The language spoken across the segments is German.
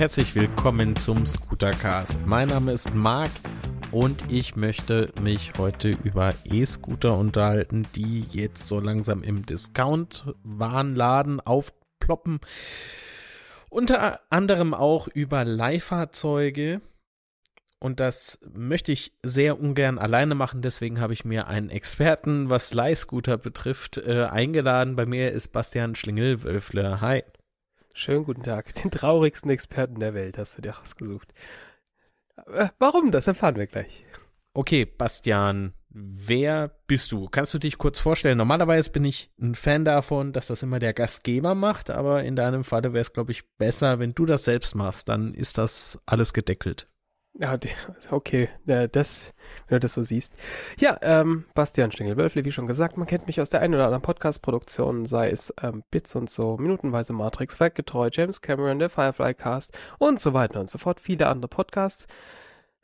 herzlich willkommen zum Scootercast. Mein Name ist Marc und ich möchte mich heute über E-Scooter unterhalten, die jetzt so langsam im Discount-Warenladen aufploppen. Unter anderem auch über Leihfahrzeuge. Und das möchte ich sehr ungern alleine machen. Deswegen habe ich mir einen Experten, was Leihscooter betrifft, äh, eingeladen. Bei mir ist Bastian Schlingel-Wölfle. Hi. Schönen guten Tag. Den traurigsten Experten der Welt hast du dir ausgesucht. Äh, warum? Das erfahren wir gleich. Okay, Bastian, wer bist du? Kannst du dich kurz vorstellen? Normalerweise bin ich ein Fan davon, dass das immer der Gastgeber macht, aber in deinem Falle wäre es, glaube ich, besser, wenn du das selbst machst. Dann ist das alles gedeckelt. Ja, okay, das, wenn du das so siehst. Ja, ähm, Bastian Stengel-Wölfle, wie schon gesagt, man kennt mich aus der einen oder anderen Podcast-Produktion, sei es ähm, Bits und so, minutenweise Matrix, Faktgetreu, James Cameron, der Firefly Cast und so weiter und so fort, viele andere Podcasts.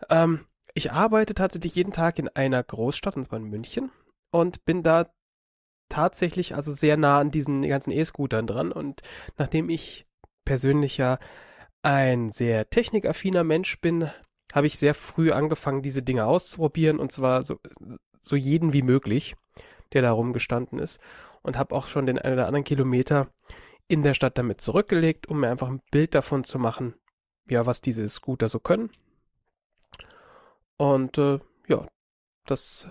Ähm, ich arbeite tatsächlich jeden Tag in einer Großstadt, und zwar in München, und bin da tatsächlich also sehr nah an diesen ganzen E-Scootern dran. Und nachdem ich persönlich ja ein sehr technikaffiner Mensch bin, habe ich sehr früh angefangen, diese Dinge auszuprobieren und zwar so, so jeden wie möglich, der da rumgestanden ist und habe auch schon den einen oder anderen Kilometer in der Stadt damit zurückgelegt, um mir einfach ein Bild davon zu machen, ja, was diese Scooter so können. Und äh, ja, das,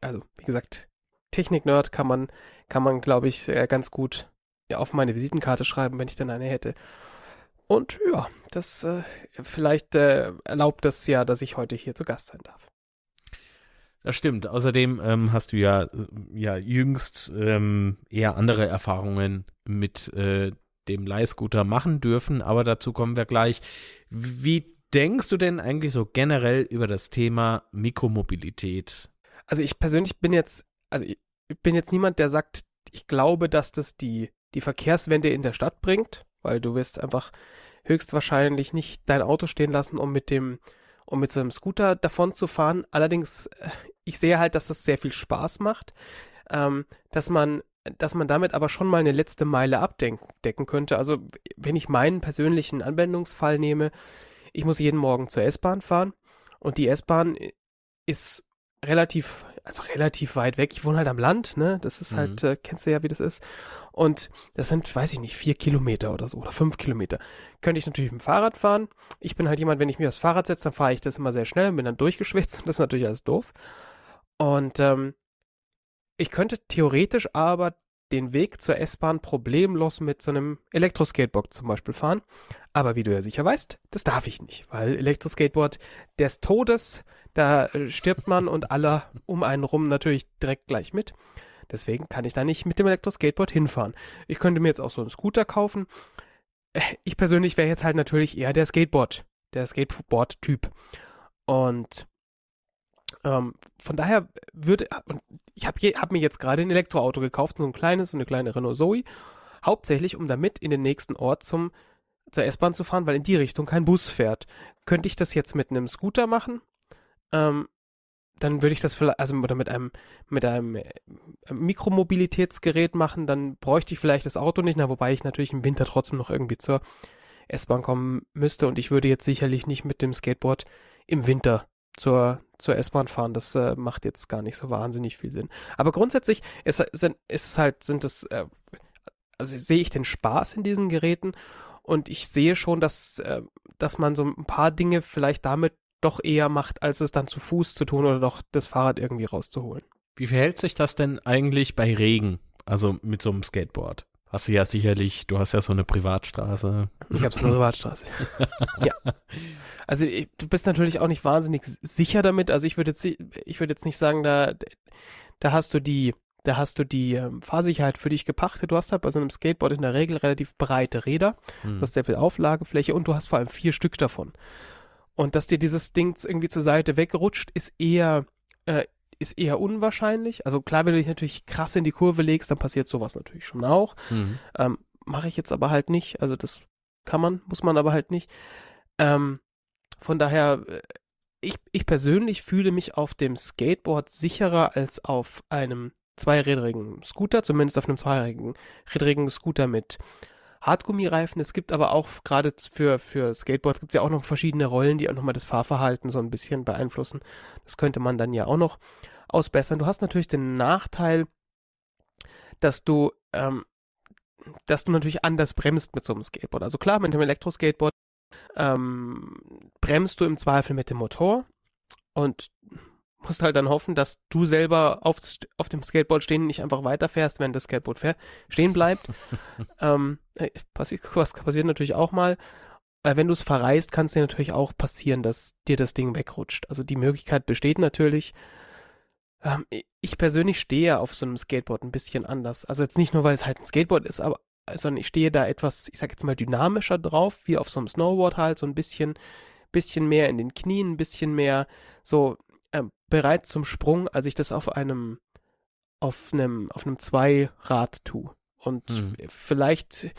also wie gesagt, Technik-Nerd kann man, kann man, glaube ich, ganz gut ja, auf meine Visitenkarte schreiben, wenn ich dann eine hätte. Und ja, das äh, vielleicht äh, erlaubt das ja, dass ich heute hier zu Gast sein darf. Das stimmt. Außerdem ähm, hast du ja, äh, ja jüngst ähm, eher andere Erfahrungen mit äh, dem Leihscooter machen dürfen, aber dazu kommen wir gleich. Wie denkst du denn eigentlich so generell über das Thema Mikromobilität? Also ich persönlich bin jetzt, also ich bin jetzt niemand, der sagt, ich glaube, dass das die, die Verkehrswende in der Stadt bringt weil du wirst einfach höchstwahrscheinlich nicht dein Auto stehen lassen, um mit dem, um mit so einem Scooter davon zu fahren. Allerdings, äh, ich sehe halt, dass das sehr viel Spaß macht, ähm, dass man, dass man damit aber schon mal eine letzte Meile abdecken könnte. Also, wenn ich meinen persönlichen Anwendungsfall nehme, ich muss jeden Morgen zur S-Bahn fahren und die S-Bahn ist relativ, also relativ weit weg. Ich wohne halt am Land, ne? Das ist halt, mhm. äh, kennst du ja, wie das ist. Und das sind, weiß ich nicht, vier Kilometer oder so oder fünf Kilometer. Könnte ich natürlich mit dem Fahrrad fahren. Ich bin halt jemand, wenn ich mir das Fahrrad setze, dann fahre ich das immer sehr schnell und bin dann durchgeschwitzt und das ist natürlich alles doof. Und ähm, ich könnte theoretisch aber den Weg zur S-Bahn problemlos mit so einem Elektroskateboard zum Beispiel fahren. Aber wie du ja sicher weißt, das darf ich nicht, weil Elektroskateboard des Todes, da äh, stirbt man und alle um einen rum natürlich direkt gleich mit. Deswegen kann ich da nicht mit dem Elektroskateboard hinfahren. Ich könnte mir jetzt auch so einen Scooter kaufen. Ich persönlich wäre jetzt halt natürlich eher der Skateboard, der Skateboard-Typ. Und ähm, von daher würde, ich habe hab mir jetzt gerade ein Elektroauto gekauft, so ein kleines, so eine kleine Renault Zoe, hauptsächlich um damit in den nächsten Ort zum zur S-Bahn zu fahren, weil in die Richtung kein Bus fährt. Könnte ich das jetzt mit einem Scooter machen? Ähm, dann würde ich das vielleicht, also oder mit einem, mit einem äh, Mikromobilitätsgerät machen, dann bräuchte ich vielleicht das Auto nicht, na, wobei ich natürlich im Winter trotzdem noch irgendwie zur S-Bahn kommen müsste und ich würde jetzt sicherlich nicht mit dem Skateboard im Winter zur, zur S-Bahn fahren. Das äh, macht jetzt gar nicht so wahnsinnig viel Sinn. Aber grundsätzlich ist, sind, ist halt, sind es, äh, also sehe ich den Spaß in diesen Geräten und ich sehe schon, dass, äh, dass man so ein paar Dinge vielleicht damit doch eher macht, als es dann zu Fuß zu tun oder doch das Fahrrad irgendwie rauszuholen. Wie verhält sich das denn eigentlich bei Regen? Also mit so einem Skateboard? Hast du ja sicherlich, du hast ja so eine Privatstraße. Ich habe so eine Privatstraße. ja. Also du bist natürlich auch nicht wahnsinnig sicher damit. Also ich würde jetzt, ich würde jetzt nicht sagen, da, da hast du die, da hast du die ähm, Fahrsicherheit für dich gepachtet. Du hast halt bei so einem Skateboard in der Regel relativ breite Räder. Hm. Du hast sehr viel Auflagefläche und du hast vor allem vier Stück davon. Und dass dir dieses Ding irgendwie zur Seite wegrutscht, ist eher, äh, ist eher unwahrscheinlich. Also klar, wenn du dich natürlich krass in die Kurve legst, dann passiert sowas natürlich schon auch. Mhm. Ähm, Mache ich jetzt aber halt nicht. Also das kann man, muss man aber halt nicht. Ähm, von daher, äh, ich, ich persönlich fühle mich auf dem Skateboard sicherer als auf einem zweirädrigen Scooter, zumindest auf einem zweirädrigen Scooter mit Hartgummireifen. Es gibt aber auch gerade für, für Skateboards gibt es ja auch noch verschiedene Rollen, die auch nochmal das Fahrverhalten so ein bisschen beeinflussen. Das könnte man dann ja auch noch ausbessern. Du hast natürlich den Nachteil, dass du, ähm, dass du natürlich anders bremst mit so einem Skateboard. Also klar, mit dem Elektroskateboard ähm, bremst du im Zweifel mit dem Motor und musst halt dann hoffen, dass du selber auf, auf dem Skateboard stehen nicht einfach weiterfährst, wenn das Skateboard stehen bleibt. ähm, äh, passi was passiert natürlich auch mal. Äh, wenn du es verreist, kann es dir natürlich auch passieren, dass dir das Ding wegrutscht. Also die Möglichkeit besteht natürlich. Ähm, ich persönlich stehe auf so einem Skateboard ein bisschen anders. Also jetzt nicht nur, weil es halt ein Skateboard ist, aber sondern ich stehe da etwas, ich sag jetzt mal dynamischer drauf, wie auf so einem Snowboard halt, so ein bisschen, bisschen mehr in den Knien, ein bisschen mehr so bereit zum Sprung, als ich das auf einem auf einem auf einem Zweirad tue. Und hm. vielleicht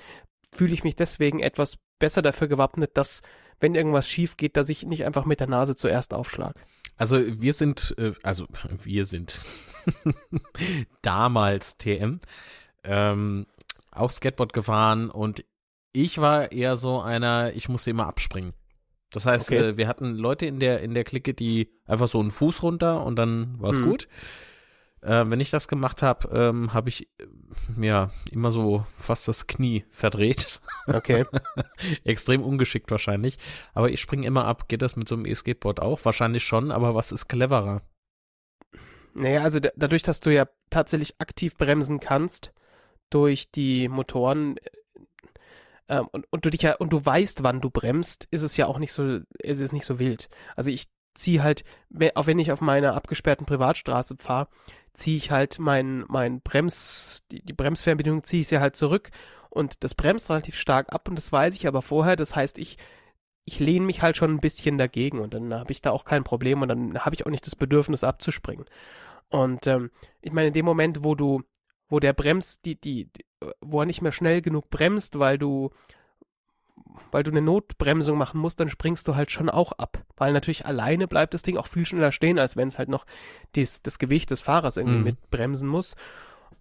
fühle ich mich deswegen etwas besser dafür gewappnet, dass wenn irgendwas schief geht, dass ich nicht einfach mit der Nase zuerst aufschlag. Also wir sind, äh, also wir sind damals TM ähm, auch Skateboard gefahren und ich war eher so einer, ich musste immer abspringen. Das heißt, okay. äh, wir hatten Leute in der, in der Clique, die einfach so einen Fuß runter und dann war es hm. gut. Äh, wenn ich das gemacht habe, ähm, habe ich äh, ja immer so fast das Knie verdreht. Okay. Extrem ungeschickt wahrscheinlich. Aber ich springe immer ab. Geht das mit so einem E-Skateboard auch? Wahrscheinlich schon, aber was ist cleverer? Naja, also dadurch, dass du ja tatsächlich aktiv bremsen kannst durch die Motoren, ähm, und, und du dich ja, und du weißt, wann du bremst, ist es ja auch nicht so, ist es nicht so wild. Also ich ziehe halt, auch wenn ich auf meiner abgesperrten Privatstraße fahre, ziehe ich halt mein, mein Brems, die, die Bremsfernbedienung ziehe ich sie halt zurück und das bremst relativ stark ab und das weiß ich aber vorher. Das heißt, ich, ich lehne mich halt schon ein bisschen dagegen und dann habe ich da auch kein Problem und dann habe ich auch nicht das Bedürfnis abzuspringen. Und ähm, ich meine, in dem Moment, wo du, wo der Brems, die, die, die wo er nicht mehr schnell genug bremst, weil du weil du eine Notbremsung machen musst, dann springst du halt schon auch ab. Weil natürlich alleine bleibt das Ding auch viel schneller stehen, als wenn es halt noch dies, das Gewicht des Fahrers irgendwie mhm. mitbremsen muss.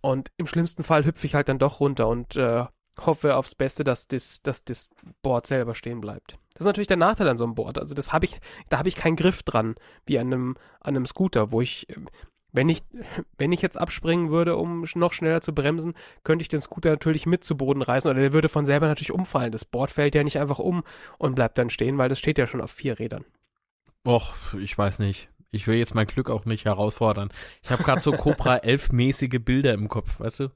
Und im schlimmsten Fall hüpfe ich halt dann doch runter und äh, hoffe aufs Beste, dass das, dass das Board selber stehen bleibt. Das ist natürlich der Nachteil an so einem Board. Also das habe ich, da habe ich keinen Griff dran, wie an einem, an einem Scooter, wo ich wenn ich, wenn ich jetzt abspringen würde, um noch schneller zu bremsen, könnte ich den Scooter natürlich mit zu Boden reißen oder der würde von selber natürlich umfallen. Das Board fällt ja nicht einfach um und bleibt dann stehen, weil das steht ja schon auf vier Rädern. Och, ich weiß nicht. Ich will jetzt mein Glück auch nicht herausfordern. Ich habe gerade so Cobra 11 mäßige Bilder im Kopf, weißt du?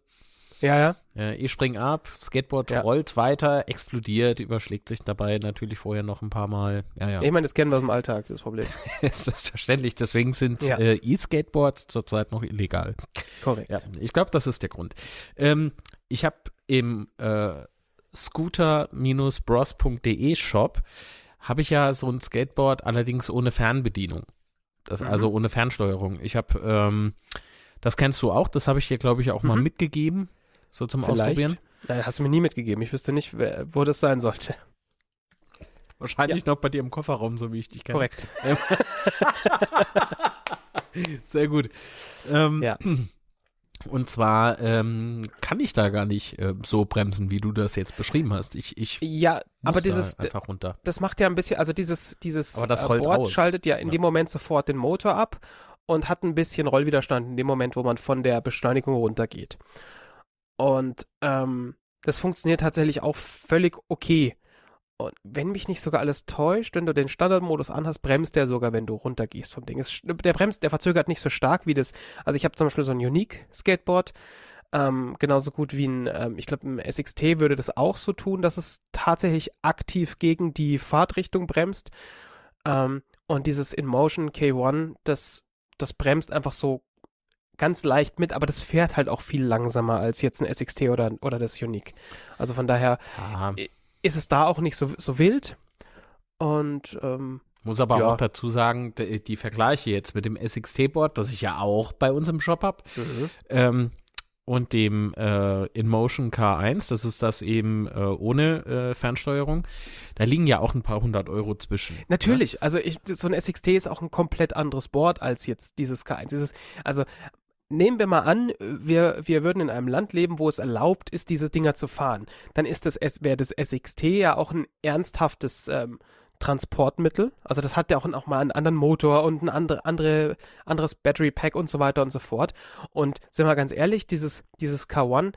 Ja, ja. Äh, ich spring ab, Skateboard ja. rollt weiter, explodiert, überschlägt sich dabei natürlich vorher noch ein paar Mal. Ja, ja. Ich meine, das kennen wir aus dem Alltag, das Problem. Selbstverständlich, deswegen sind ja. äh, E-Skateboards zurzeit noch illegal. Korrekt. Ja, ich glaube, das ist der Grund. Ähm, ich habe im äh, scooter-bros.de Shop habe ich ja so ein Skateboard, allerdings ohne Fernbedienung. Das, mhm. Also ohne Fernsteuerung. Ich habe, ähm, das kennst du auch, das habe ich dir, glaube ich, auch mhm. mal mitgegeben so zum Vielleicht. Ausprobieren? Nein, hast du mir nie mitgegeben. Ich wüsste nicht, wer, wo das sein sollte. Wahrscheinlich ja. noch bei dir im Kofferraum, so wie ich dich kenne. Korrekt. Sehr gut. Ähm, ja. Und zwar ähm, kann ich da gar nicht äh, so bremsen, wie du das jetzt beschrieben hast. Ich, ich ja, aber dieses da einfach runter. Das macht ja ein bisschen, also dieses dieses aber das äh, rollt Board aus. schaltet ja in ja. dem Moment sofort den Motor ab und hat ein bisschen Rollwiderstand in dem Moment, wo man von der Beschleunigung runtergeht. Und ähm, das funktioniert tatsächlich auch völlig okay. Und wenn mich nicht sogar alles täuscht, wenn du den Standardmodus anhast, bremst der sogar, wenn du runtergehst vom Ding. Es, der bremst, der verzögert nicht so stark wie das. Also ich habe zum Beispiel so ein Unique Skateboard, ähm, genauso gut wie ein, ähm, ich glaube, ein SXT würde das auch so tun, dass es tatsächlich aktiv gegen die Fahrtrichtung bremst. Ähm, und dieses InMotion K1, das, das bremst einfach so ganz leicht mit, aber das fährt halt auch viel langsamer als jetzt ein SXT oder, oder das Unique. Also von daher Aha. ist es da auch nicht so, so wild. Und ähm, muss aber ja. auch dazu sagen, die, die, Vergleiche jetzt mit dem SXT-Board, das ich ja auch bei uns im Shop habe, mhm. ähm, und dem äh, InMotion K1, das ist das eben äh, ohne äh, Fernsteuerung, da liegen ja auch ein paar hundert Euro zwischen. Natürlich, ne? also ich, so ein SXT ist auch ein komplett anderes Board als jetzt dieses K1. Dieses, also nehmen wir mal an, wir, wir würden in einem Land leben, wo es erlaubt ist, diese Dinger zu fahren. Dann ist das, wäre das SXT ja auch ein ernsthaftes ähm, Transportmittel. Also das hat ja auch, auch mal einen anderen Motor und ein andere, andere, anderes Battery Pack und so weiter und so fort. Und sind wir ganz ehrlich, dieses, dieses K1,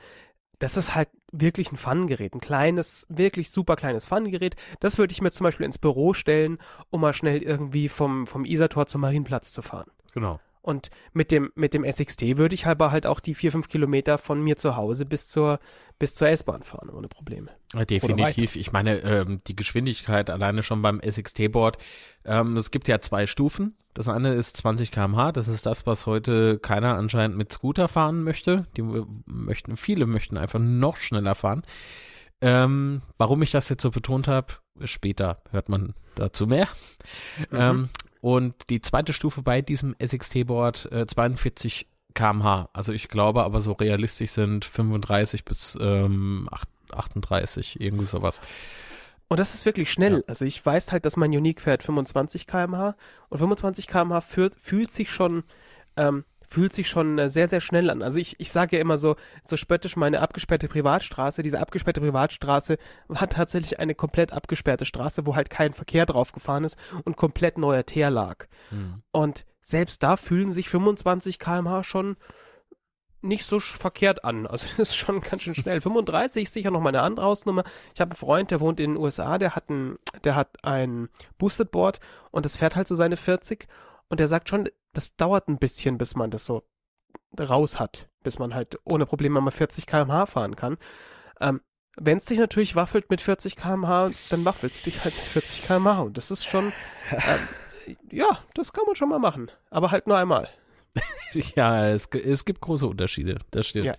das ist halt wirklich ein Fun-Gerät, ein kleines, wirklich super kleines Fun-Gerät. Das würde ich mir zum Beispiel ins Büro stellen, um mal schnell irgendwie vom, vom Isartor zum Marienplatz zu fahren. Genau. Und mit dem, mit dem SXT würde ich aber halt auch die vier, fünf Kilometer von mir zu Hause bis zur, bis zur S-Bahn fahren, ohne Probleme. Ja, definitiv. Ich meine, ähm, die Geschwindigkeit alleine schon beim SXT-Board. Ähm, es gibt ja zwei Stufen. Das eine ist 20 km/h. Das ist das, was heute keiner anscheinend mit Scooter fahren möchte. Die möchten, viele möchten einfach noch schneller fahren. Ähm, warum ich das jetzt so betont habe, später hört man dazu mehr. Mhm. Ähm, und die zweite Stufe bei diesem SXT-Board äh, 42 kmh. Also ich glaube aber so realistisch sind 35 bis ähm, 38, irgendwie sowas. Und das ist wirklich schnell. Ja. Also ich weiß halt, dass mein Unique fährt 25 kmh und 25 kmh fühlt, fühlt sich schon ähm, fühlt sich schon äh, sehr, sehr schnell an. Also ich, ich sage ja immer so, so spöttisch, meine abgesperrte Privatstraße, diese abgesperrte Privatstraße war tatsächlich eine komplett abgesperrte Straße, wo halt kein Verkehr drauf gefahren ist und komplett neuer Teer lag. Mhm. Und selbst da fühlen sich 25 km/h schon nicht so verkehrt an. Also das ist schon ganz schön schnell. 35 ist sicher noch mal eine andere Hausnummer. Ich habe einen Freund, der wohnt in den USA, der hat ein, der hat ein Boosted Board und das fährt halt so seine 40 und der sagt schon, das dauert ein bisschen, bis man das so raus hat, bis man halt ohne Probleme mal 40 km/h fahren kann. Ähm, wenn es dich natürlich waffelt mit 40 km/h, dann waffelt es dich halt mit 40 km/h. Und das ist schon, ähm, ja, das kann man schon mal machen. Aber halt nur einmal. ja, es, es gibt große Unterschiede, das stimmt. Ja.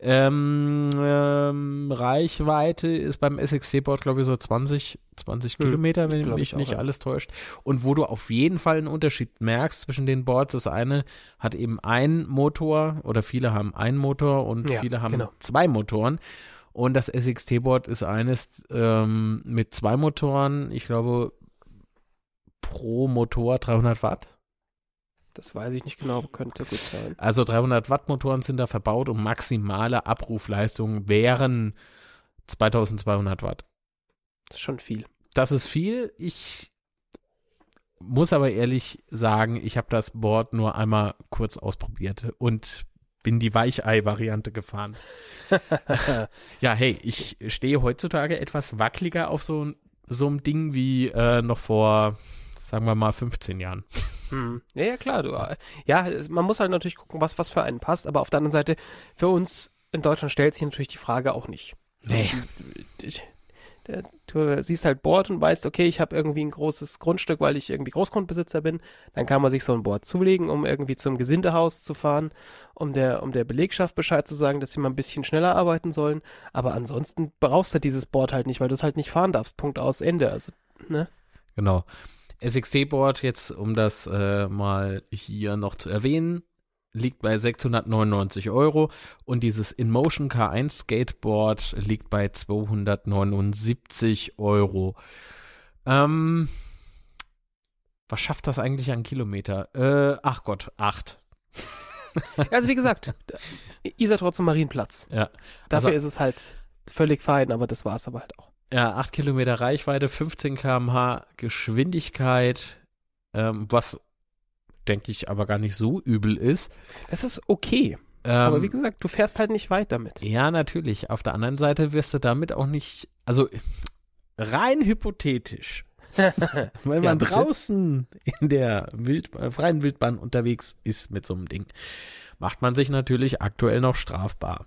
Ähm, ähm, Reichweite ist beim SXC-Board, glaube ich, so 20, 20 hm, Kilometer, wenn mich nicht ja. alles täuscht. Und wo du auf jeden Fall einen Unterschied merkst zwischen den Boards, das eine hat eben einen Motor oder viele haben einen Motor und ja, viele haben genau. zwei Motoren. Und das SXT-Board ist eines ähm, mit zwei Motoren, ich glaube, pro Motor 300 Watt. Das weiß ich nicht genau, könnte gut sein. Also 300 Watt Motoren sind da verbaut und maximale Abrufleistung wären 2200 Watt. Das ist schon viel. Das ist viel. Ich muss aber ehrlich sagen, ich habe das Board nur einmal kurz ausprobiert und bin die Weichei-Variante gefahren. ja, hey, ich stehe heutzutage etwas wackeliger auf so, so einem Ding wie äh, noch vor, sagen wir mal, 15 Jahren. Hm. Ja, ja, klar. Du, ja, man muss halt natürlich gucken, was, was für einen passt, aber auf der anderen Seite, für uns in Deutschland stellt sich natürlich die Frage auch nicht. Nee. Du, du siehst halt Board und weißt, okay, ich habe irgendwie ein großes Grundstück, weil ich irgendwie Großgrundbesitzer bin. Dann kann man sich so ein Board zulegen, um irgendwie zum Gesindehaus zu fahren, um der, um der Belegschaft Bescheid zu sagen, dass sie mal ein bisschen schneller arbeiten sollen. Aber ansonsten brauchst du dieses Board halt nicht, weil du es halt nicht fahren darfst. Punkt aus Ende. Also, ne? Genau. SXT-Board, jetzt um das äh, mal hier noch zu erwähnen, liegt bei 699 Euro und dieses InMotion K1 Skateboard liegt bei 279 Euro. Ähm, was schafft das eigentlich an Kilometer? Äh, ach Gott, acht. also wie gesagt, Isar zum Marienplatz. Ja. Dafür also, ist es halt völlig fein, aber das war es aber halt auch. Ja, 8 Kilometer Reichweite, 15 km/h Geschwindigkeit, ähm, was denke ich aber gar nicht so übel ist. Es ist okay. Ähm, aber wie gesagt, du fährst halt nicht weit damit. Ja, natürlich. Auf der anderen Seite wirst du damit auch nicht, also rein hypothetisch, wenn man ja, draußen in der Wild, äh, freien Wildbahn unterwegs ist mit so einem Ding, macht man sich natürlich aktuell noch strafbar.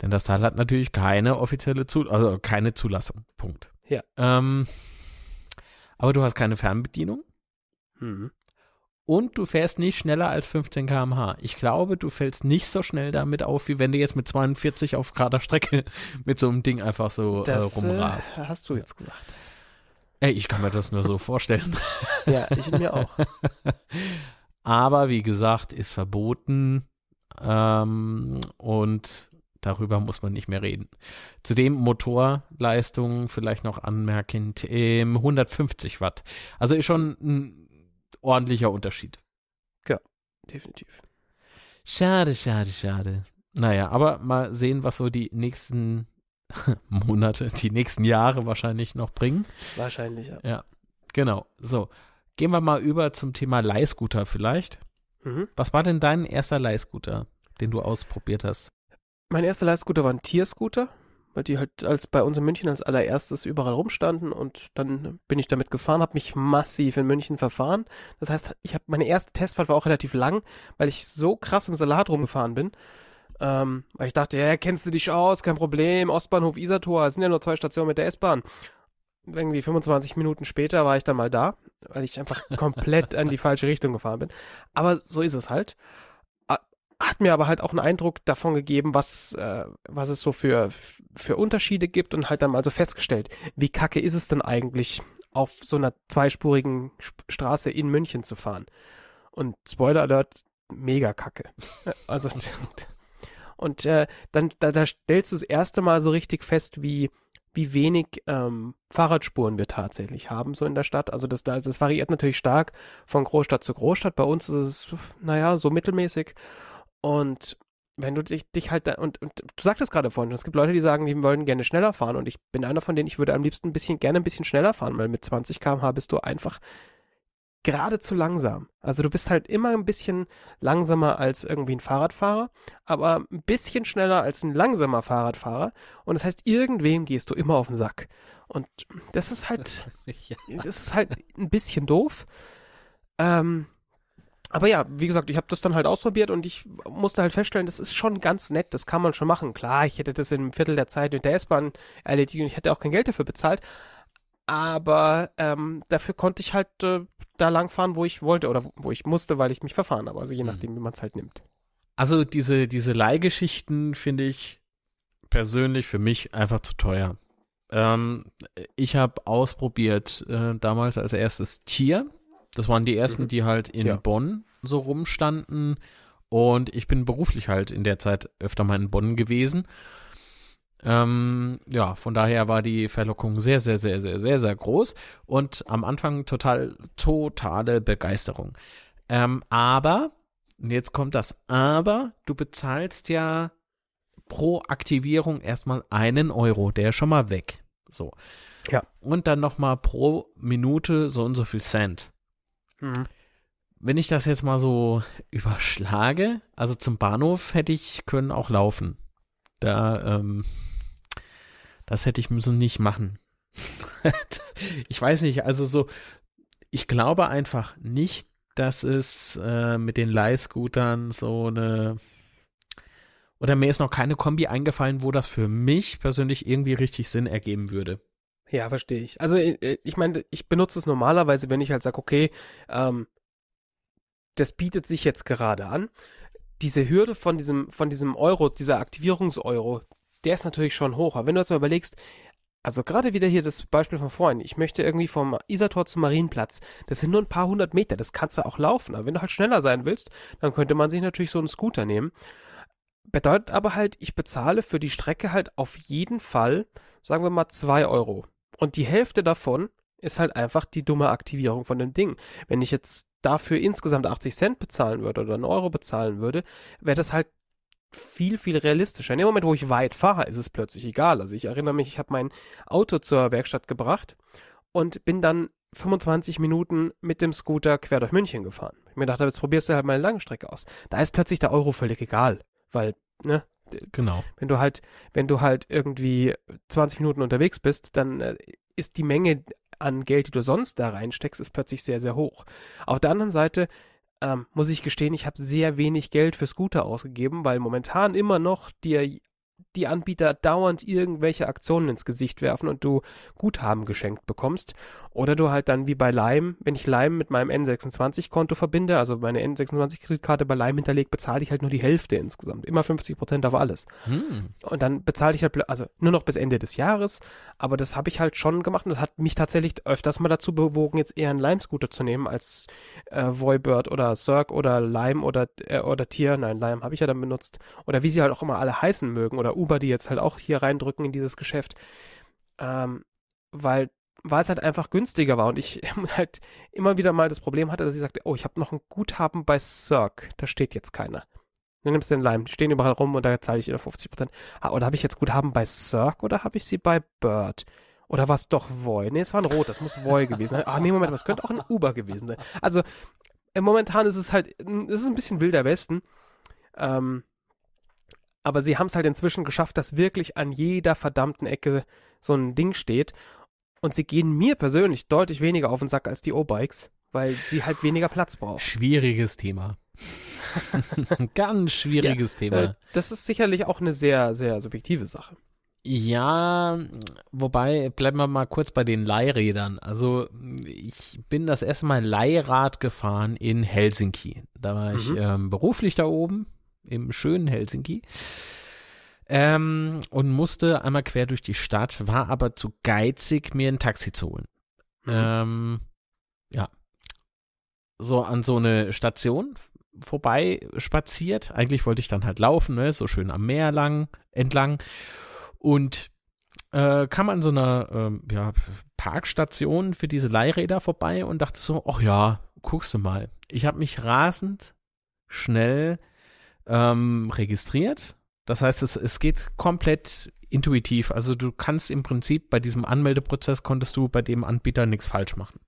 Denn das Teil hat natürlich keine offizielle Zulassung, also keine Zulassung. Punkt. Ja. Ähm, aber du hast keine Fernbedienung. Mhm. Und du fährst nicht schneller als 15 km/h. Ich glaube, du fällst nicht so schnell damit auf, wie wenn du jetzt mit 42 auf gerader Strecke mit so einem Ding einfach so äh, das, äh, rumrast. Äh, hast du jetzt gesagt. Ey, ich kann mir das nur so vorstellen. ja, ich mir auch. Aber wie gesagt, ist verboten. Ähm, und Darüber muss man nicht mehr reden. Zudem Motorleistung vielleicht noch anmerkend, ähm, 150 Watt. Also ist schon ein ordentlicher Unterschied. Ja, definitiv. Schade, schade, schade. Naja, aber mal sehen, was so die nächsten Monate, die nächsten Jahre wahrscheinlich noch bringen. Wahrscheinlich, ja. Ja, genau. So, gehen wir mal über zum Thema Leihscooter vielleicht. Mhm. Was war denn dein erster Leihscooter, den du ausprobiert hast? Mein erster Leihscooter war ein Tierscooter, weil die halt als bei uns in München als allererstes überall rumstanden und dann bin ich damit gefahren, habe mich massiv in München verfahren. Das heißt, ich habe meine erste Testfahrt war auch relativ lang, weil ich so krass im Salat rumgefahren bin. Ähm, weil ich dachte, ja, kennst du dich aus, kein Problem, Ostbahnhof Isartor, sind ja nur zwei Stationen mit der S-Bahn. Irgendwie 25 Minuten später war ich dann mal da, weil ich einfach komplett in die falsche Richtung gefahren bin. Aber so ist es halt hat mir aber halt auch einen Eindruck davon gegeben, was, äh, was es so für, für Unterschiede gibt und halt dann mal so festgestellt, wie kacke ist es denn eigentlich, auf so einer zweispurigen Sp Straße in München zu fahren. Und Spoiler Alert, mega kacke. Also, und äh, dann, da, da stellst du das erste Mal so richtig fest, wie, wie wenig ähm, Fahrradspuren wir tatsächlich haben, so in der Stadt. Also das, das variiert natürlich stark von Großstadt zu Großstadt. Bei uns ist es, naja, so mittelmäßig. Und wenn du dich, dich halt da, und, und du sagtest gerade vorhin, es gibt Leute, die sagen, die wollen gerne schneller fahren und ich bin einer von denen, ich würde am liebsten ein bisschen, gerne ein bisschen schneller fahren, weil mit 20 km/h bist du einfach geradezu langsam. Also du bist halt immer ein bisschen langsamer als irgendwie ein Fahrradfahrer, aber ein bisschen schneller als ein langsamer Fahrradfahrer und das heißt, irgendwem gehst du immer auf den Sack. Und das ist halt, ja. das ist halt ein bisschen doof. Ähm, aber ja, wie gesagt, ich habe das dann halt ausprobiert und ich musste halt feststellen, das ist schon ganz nett, das kann man schon machen. Klar, ich hätte das in einem Viertel der Zeit mit der S-Bahn erledigt und ich hätte auch kein Geld dafür bezahlt. Aber ähm, dafür konnte ich halt äh, da langfahren, wo ich wollte oder wo ich musste, weil ich mich verfahren habe. Also je mhm. nachdem, wie man es halt nimmt. Also diese, diese Leihgeschichten finde ich persönlich für mich einfach zu teuer. Ähm, ich habe ausprobiert äh, damals als erstes Tier das waren die ersten, mhm. die halt in ja. Bonn so rumstanden. Und ich bin beruflich halt in der Zeit öfter mal in Bonn gewesen. Ähm, ja, von daher war die Verlockung sehr, sehr, sehr, sehr, sehr, sehr groß und am Anfang total, totale Begeisterung. Ähm, aber, und jetzt kommt das Aber, du bezahlst ja pro Aktivierung erstmal einen Euro, der ist schon mal weg. So. Ja. Und dann nochmal pro Minute so und so viel Cent. Mhm. Wenn ich das jetzt mal so überschlage, also zum Bahnhof hätte ich können auch laufen. Da, ähm, das hätte ich müssen nicht machen. ich weiß nicht, also so, ich glaube einfach nicht, dass es äh, mit den Leihscootern so eine oder mir ist noch keine Kombi eingefallen, wo das für mich persönlich irgendwie richtig Sinn ergeben würde. Ja, verstehe ich. Also äh, ich meine, ich benutze es normalerweise, wenn ich halt sage, okay, ähm, das bietet sich jetzt gerade an. Diese Hürde von diesem, von diesem Euro, dieser Aktivierungseuro, der ist natürlich schon hoch. Aber wenn du jetzt mal überlegst, also gerade wieder hier das Beispiel von vorhin, ich möchte irgendwie vom Isartor zum Marienplatz, das sind nur ein paar hundert Meter, das kannst du auch laufen. Aber wenn du halt schneller sein willst, dann könnte man sich natürlich so einen Scooter nehmen. Bedeutet aber halt, ich bezahle für die Strecke halt auf jeden Fall, sagen wir mal, zwei Euro. Und die Hälfte davon ist halt einfach die dumme Aktivierung von dem Ding. Wenn ich jetzt dafür insgesamt 80 Cent bezahlen würde oder einen Euro bezahlen würde, wäre das halt viel, viel realistischer. In dem Moment, wo ich weit fahre, ist es plötzlich egal. Also ich erinnere mich, ich habe mein Auto zur Werkstatt gebracht und bin dann 25 Minuten mit dem Scooter quer durch München gefahren. Ich mir dachte, jetzt probierst du halt mal eine lange Strecke aus. Da ist plötzlich der Euro völlig egal, weil, ne, Genau. Wenn du halt, wenn du halt irgendwie 20 Minuten unterwegs bist, dann äh, ist die Menge an Geld, die du sonst da reinsteckst, ist plötzlich sehr, sehr hoch. Auf der anderen Seite ähm, muss ich gestehen, ich habe sehr wenig Geld für Scooter ausgegeben, weil momentan immer noch dir die Anbieter dauernd irgendwelche Aktionen ins Gesicht werfen und du Guthaben geschenkt bekommst. Oder du halt dann wie bei Lime, wenn ich Lime mit meinem N26-Konto verbinde, also meine N26-Kreditkarte bei Lime hinterlegt, bezahle ich halt nur die Hälfte insgesamt. Immer 50% auf alles. Hm. Und dann bezahle ich halt, also nur noch bis Ende des Jahres. Aber das habe ich halt schon gemacht und das hat mich tatsächlich öfters mal dazu bewogen, jetzt eher einen Lime-Scooter zu nehmen als äh, Voibird oder Cirque oder Lime oder, äh, oder Tier. Nein, Lime habe ich ja dann benutzt. Oder wie sie halt auch immer alle heißen mögen oder Uber, die jetzt halt auch hier reindrücken in dieses Geschäft. Ähm, weil weil es halt einfach günstiger war und ich halt immer wieder mal das Problem hatte, dass ich sagte, oh, ich habe noch ein Guthaben bei Cirque, da steht jetzt keiner. Dann nimmst du den Lime. Die stehen überall rum und da zahle ich wieder 50%. Ah, oder habe ich jetzt Guthaben bei Cirque oder habe ich sie bei Bird? Oder war es doch Voy? Nee, es war ein Rot, das muss Voy gewesen sein. Ah, nee, Moment, das könnte auch ein Uber gewesen sein. Also, äh, momentan ist es halt, es ist ein bisschen wilder Westen. Ähm, aber sie haben es halt inzwischen geschafft, dass wirklich an jeder verdammten Ecke so ein Ding steht. Und sie gehen mir persönlich deutlich weniger auf den Sack als die O-Bikes, weil sie halt weniger Platz brauchen. Schwieriges Thema. Ganz schwieriges ja, Thema. Äh, das ist sicherlich auch eine sehr, sehr subjektive Sache. Ja, wobei, bleiben wir mal kurz bei den Leihrädern. Also, ich bin das erste Mal Leihrad gefahren in Helsinki. Da war mhm. ich ähm, beruflich da oben, im schönen Helsinki. Ähm, und musste einmal quer durch die Stadt, war aber zu geizig, mir ein Taxi zu holen. Mhm. Ähm, ja. So an so eine Station vorbei spaziert. Eigentlich wollte ich dann halt laufen, ne? so schön am Meer lang, entlang. Und äh, kam an so einer ähm, ja, Parkstation für diese Leihräder vorbei und dachte so, ach ja, guckst du mal. Ich habe mich rasend schnell ähm, registriert. Das heißt, es, es geht komplett intuitiv. Also du kannst im Prinzip bei diesem Anmeldeprozess konntest du bei dem Anbieter nichts falsch machen.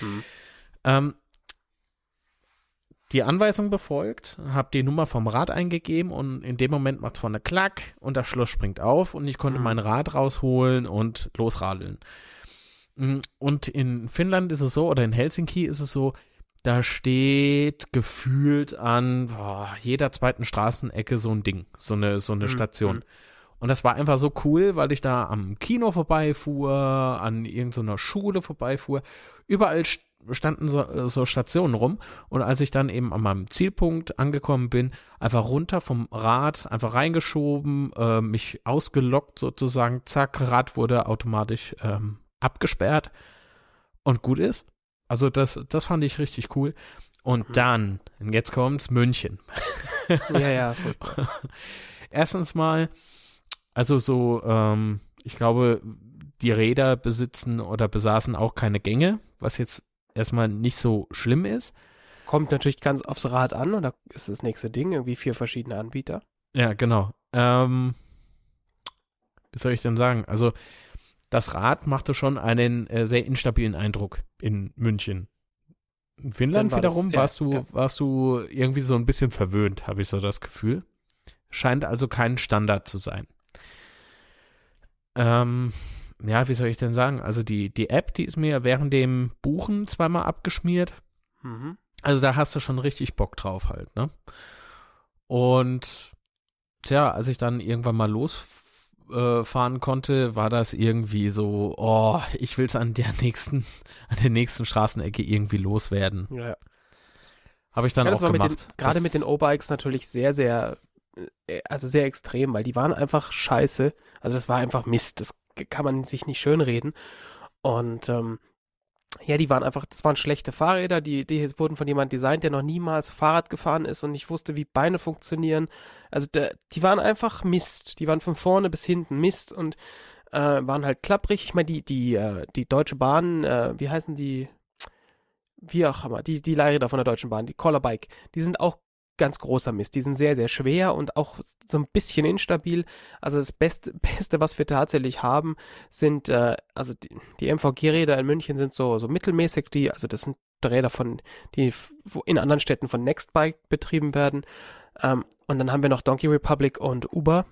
Hm. Ähm, die Anweisung befolgt, habe die Nummer vom Rad eingegeben und in dem Moment macht es vorne Klack und das Schloss springt auf und ich konnte mhm. mein Rad rausholen und losradeln. Mm, und in Finnland ist es so, oder in Helsinki ist es so, da steht gefühlt an boah, jeder zweiten Straßenecke so ein Ding, so eine, so eine mhm. Station. Mhm. Und das war einfach so cool, weil ich da am Kino vorbeifuhr, an irgendeiner Schule vorbeifuhr. Überall standen so, so, Stationen rum und als ich dann eben an meinem Zielpunkt angekommen bin, einfach runter vom Rad, einfach reingeschoben, äh, mich ausgelockt sozusagen, zack, Rad wurde automatisch ähm, abgesperrt und gut ist. Also das, das fand ich richtig cool. Und mhm. dann, jetzt kommt's, München. ja, ja. Erstens mal, also so, ähm, ich glaube, die Räder besitzen oder besaßen auch keine Gänge, was jetzt erstmal nicht so schlimm ist. Kommt natürlich ganz aufs Rad an und da ist das nächste Ding, irgendwie vier verschiedene Anbieter. Ja, genau. Ähm, wie soll ich denn sagen? Also, das Rad machte schon einen äh, sehr instabilen Eindruck in München. In Finnland war wiederum das, warst, ja, du, ja. warst du irgendwie so ein bisschen verwöhnt, habe ich so das Gefühl. Scheint also kein Standard zu sein. Ähm, ja, wie soll ich denn sagen? Also die, die App, die ist mir während dem Buchen zweimal abgeschmiert. Mhm. Also da hast du schon richtig Bock drauf halt, ne? Und tja, als ich dann irgendwann mal losfahren äh, konnte, war das irgendwie so, oh, ich will es an der nächsten, an der nächsten Straßenecke irgendwie loswerden. Ja. Habe ich dann ja, auch gemacht. Gerade mit den O-Bikes natürlich sehr, sehr, äh, also sehr extrem, weil die waren einfach scheiße. Also das war einfach Mist. Das kann man sich nicht schönreden. Und ähm, ja, die waren einfach, das waren schlechte Fahrräder, die, die wurden von jemandem designt, der noch niemals Fahrrad gefahren ist und nicht wusste, wie Beine funktionieren. Also der, die waren einfach Mist. Die waren von vorne bis hinten Mist und äh, waren halt klapprig. Ich meine, die, die, äh, die Deutsche Bahn, äh, wie heißen die? Wie auch immer, die, die Leihräder von der Deutschen Bahn, die Collerbike, die sind auch ganz großer Mist. Die sind sehr, sehr schwer und auch so ein bisschen instabil. Also das Beste, Beste was wir tatsächlich haben, sind, äh, also die, die MVG-Räder in München sind so, so mittelmäßig, die, also das sind Räder von, die in anderen Städten von Nextbike betrieben werden. Ähm, und dann haben wir noch Donkey Republic und Uber.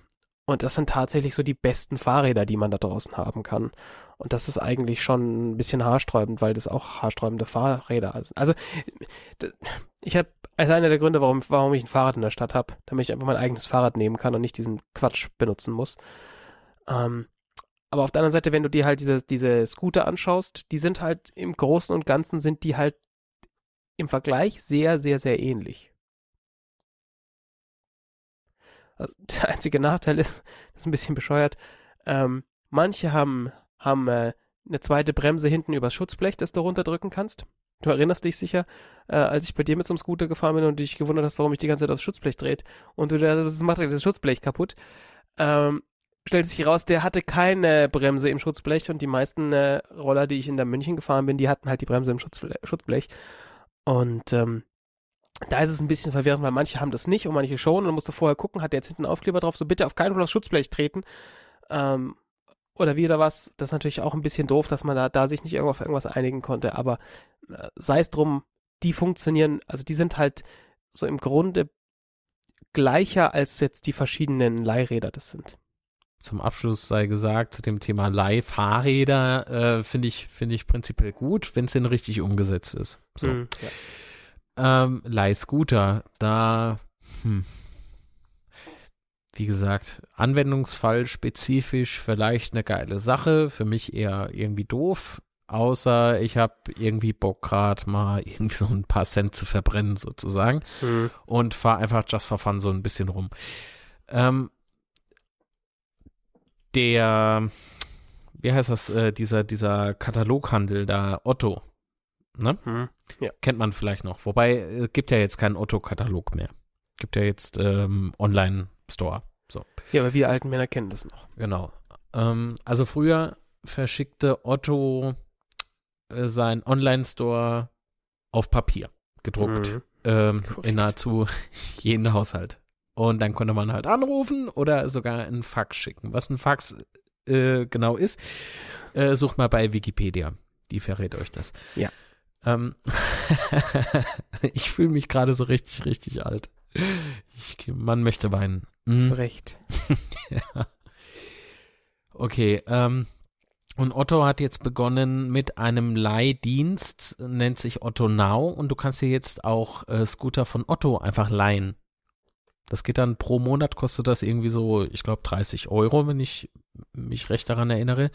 Und das sind tatsächlich so die besten Fahrräder, die man da draußen haben kann. Und das ist eigentlich schon ein bisschen haarsträubend, weil das auch haarsträubende Fahrräder sind. Also ich habe, also einer der Gründe, warum, warum ich ein Fahrrad in der Stadt habe, damit ich einfach mein eigenes Fahrrad nehmen kann und nicht diesen Quatsch benutzen muss. Ähm, aber auf der anderen Seite, wenn du dir halt diese, diese Scooter anschaust, die sind halt im Großen und Ganzen sind die halt im Vergleich sehr, sehr, sehr ähnlich. Also, der einzige Nachteil ist, das ist ein bisschen bescheuert, ähm, manche haben, haben äh, eine zweite Bremse hinten übers Schutzblech, das du runterdrücken kannst. Du erinnerst dich sicher, äh, als ich bei dir mit so einem Scooter gefahren bin und dich gewundert hast, warum ich die ganze Zeit aufs Schutzblech dreht und du das macht das Schutzblech kaputt. Ähm, stellt sich raus, der hatte keine Bremse im Schutzblech und die meisten äh, Roller, die ich in der München gefahren bin, die hatten halt die Bremse im Schutzble Schutzblech. Und ähm, Da ist es ein bisschen verwirrend, weil manche haben das nicht und manche schon. Und musst du vorher gucken, hat der jetzt hinten Aufkleber drauf, so bitte auf keinen Fall aufs Schutzblech treten. Ähm, oder wieder was. Das ist natürlich auch ein bisschen doof, dass man da, da sich nicht auf irgendwas einigen konnte. Aber äh, sei es drum, die funktionieren, also die sind halt so im Grunde gleicher als jetzt die verschiedenen Leihräder das sind. Zum Abschluss sei gesagt, zu dem Thema Leih-Fahrräder äh, finde ich, finde ich prinzipiell gut, wenn es denn richtig umgesetzt ist. So. Mhm, ja. Ähm, Leih-Scooter, da, hm. Wie gesagt, Anwendungsfall spezifisch vielleicht eine geile Sache, für mich eher irgendwie doof, außer ich habe irgendwie Bock gerade mal irgendwie so ein paar Cent zu verbrennen sozusagen Mhm. und fahre einfach just for fun so ein bisschen rum. Ähm, der, wie heißt das, äh, dieser, dieser Kataloghandel da, Otto, ne? Mhm. Kennt man vielleicht noch. Wobei, es gibt ja jetzt keinen Otto-Katalog mehr. Gibt ja jetzt ähm, Online-Store. So, Ja, aber wir alten Männer kennen das noch. genau. Ähm, also früher verschickte Otto äh, seinen Online-Store auf Papier gedruckt. Mhm. ähm, in nahezu jeden Haushalt. Und dann konnte man halt anrufen oder sogar einen Fax schicken. Was ein Fax äh, genau ist, äh, sucht mal bei Wikipedia. Die verrät euch das. Ja. Ähm, ich fühle mich gerade so richtig, richtig alt. Ich, man möchte weinen. Mhm. Zu Recht. Ja. Okay, ähm, und Otto hat jetzt begonnen mit einem Leihdienst, nennt sich Otto Now und du kannst dir jetzt auch äh, Scooter von Otto einfach leihen. Das geht dann pro Monat, kostet das irgendwie so, ich glaube, 30 Euro, wenn ich mich recht daran erinnere.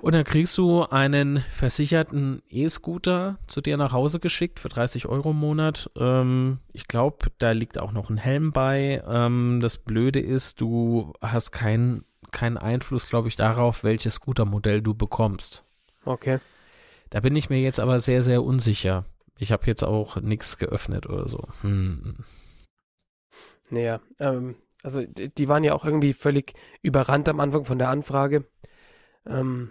Und dann kriegst du einen versicherten E-Scooter zu dir nach Hause geschickt für 30 Euro im Monat. Ähm, ich glaube, da liegt auch noch ein Helm bei. Ähm, das Blöde ist, du hast keinen keinen Einfluss, glaube ich, darauf, welches Scootermodell du bekommst. Okay. Da bin ich mir jetzt aber sehr, sehr unsicher. Ich habe jetzt auch nichts geöffnet oder so. Hm. Naja, ähm, also die, die waren ja auch irgendwie völlig überrannt am Anfang von der Anfrage. Ähm,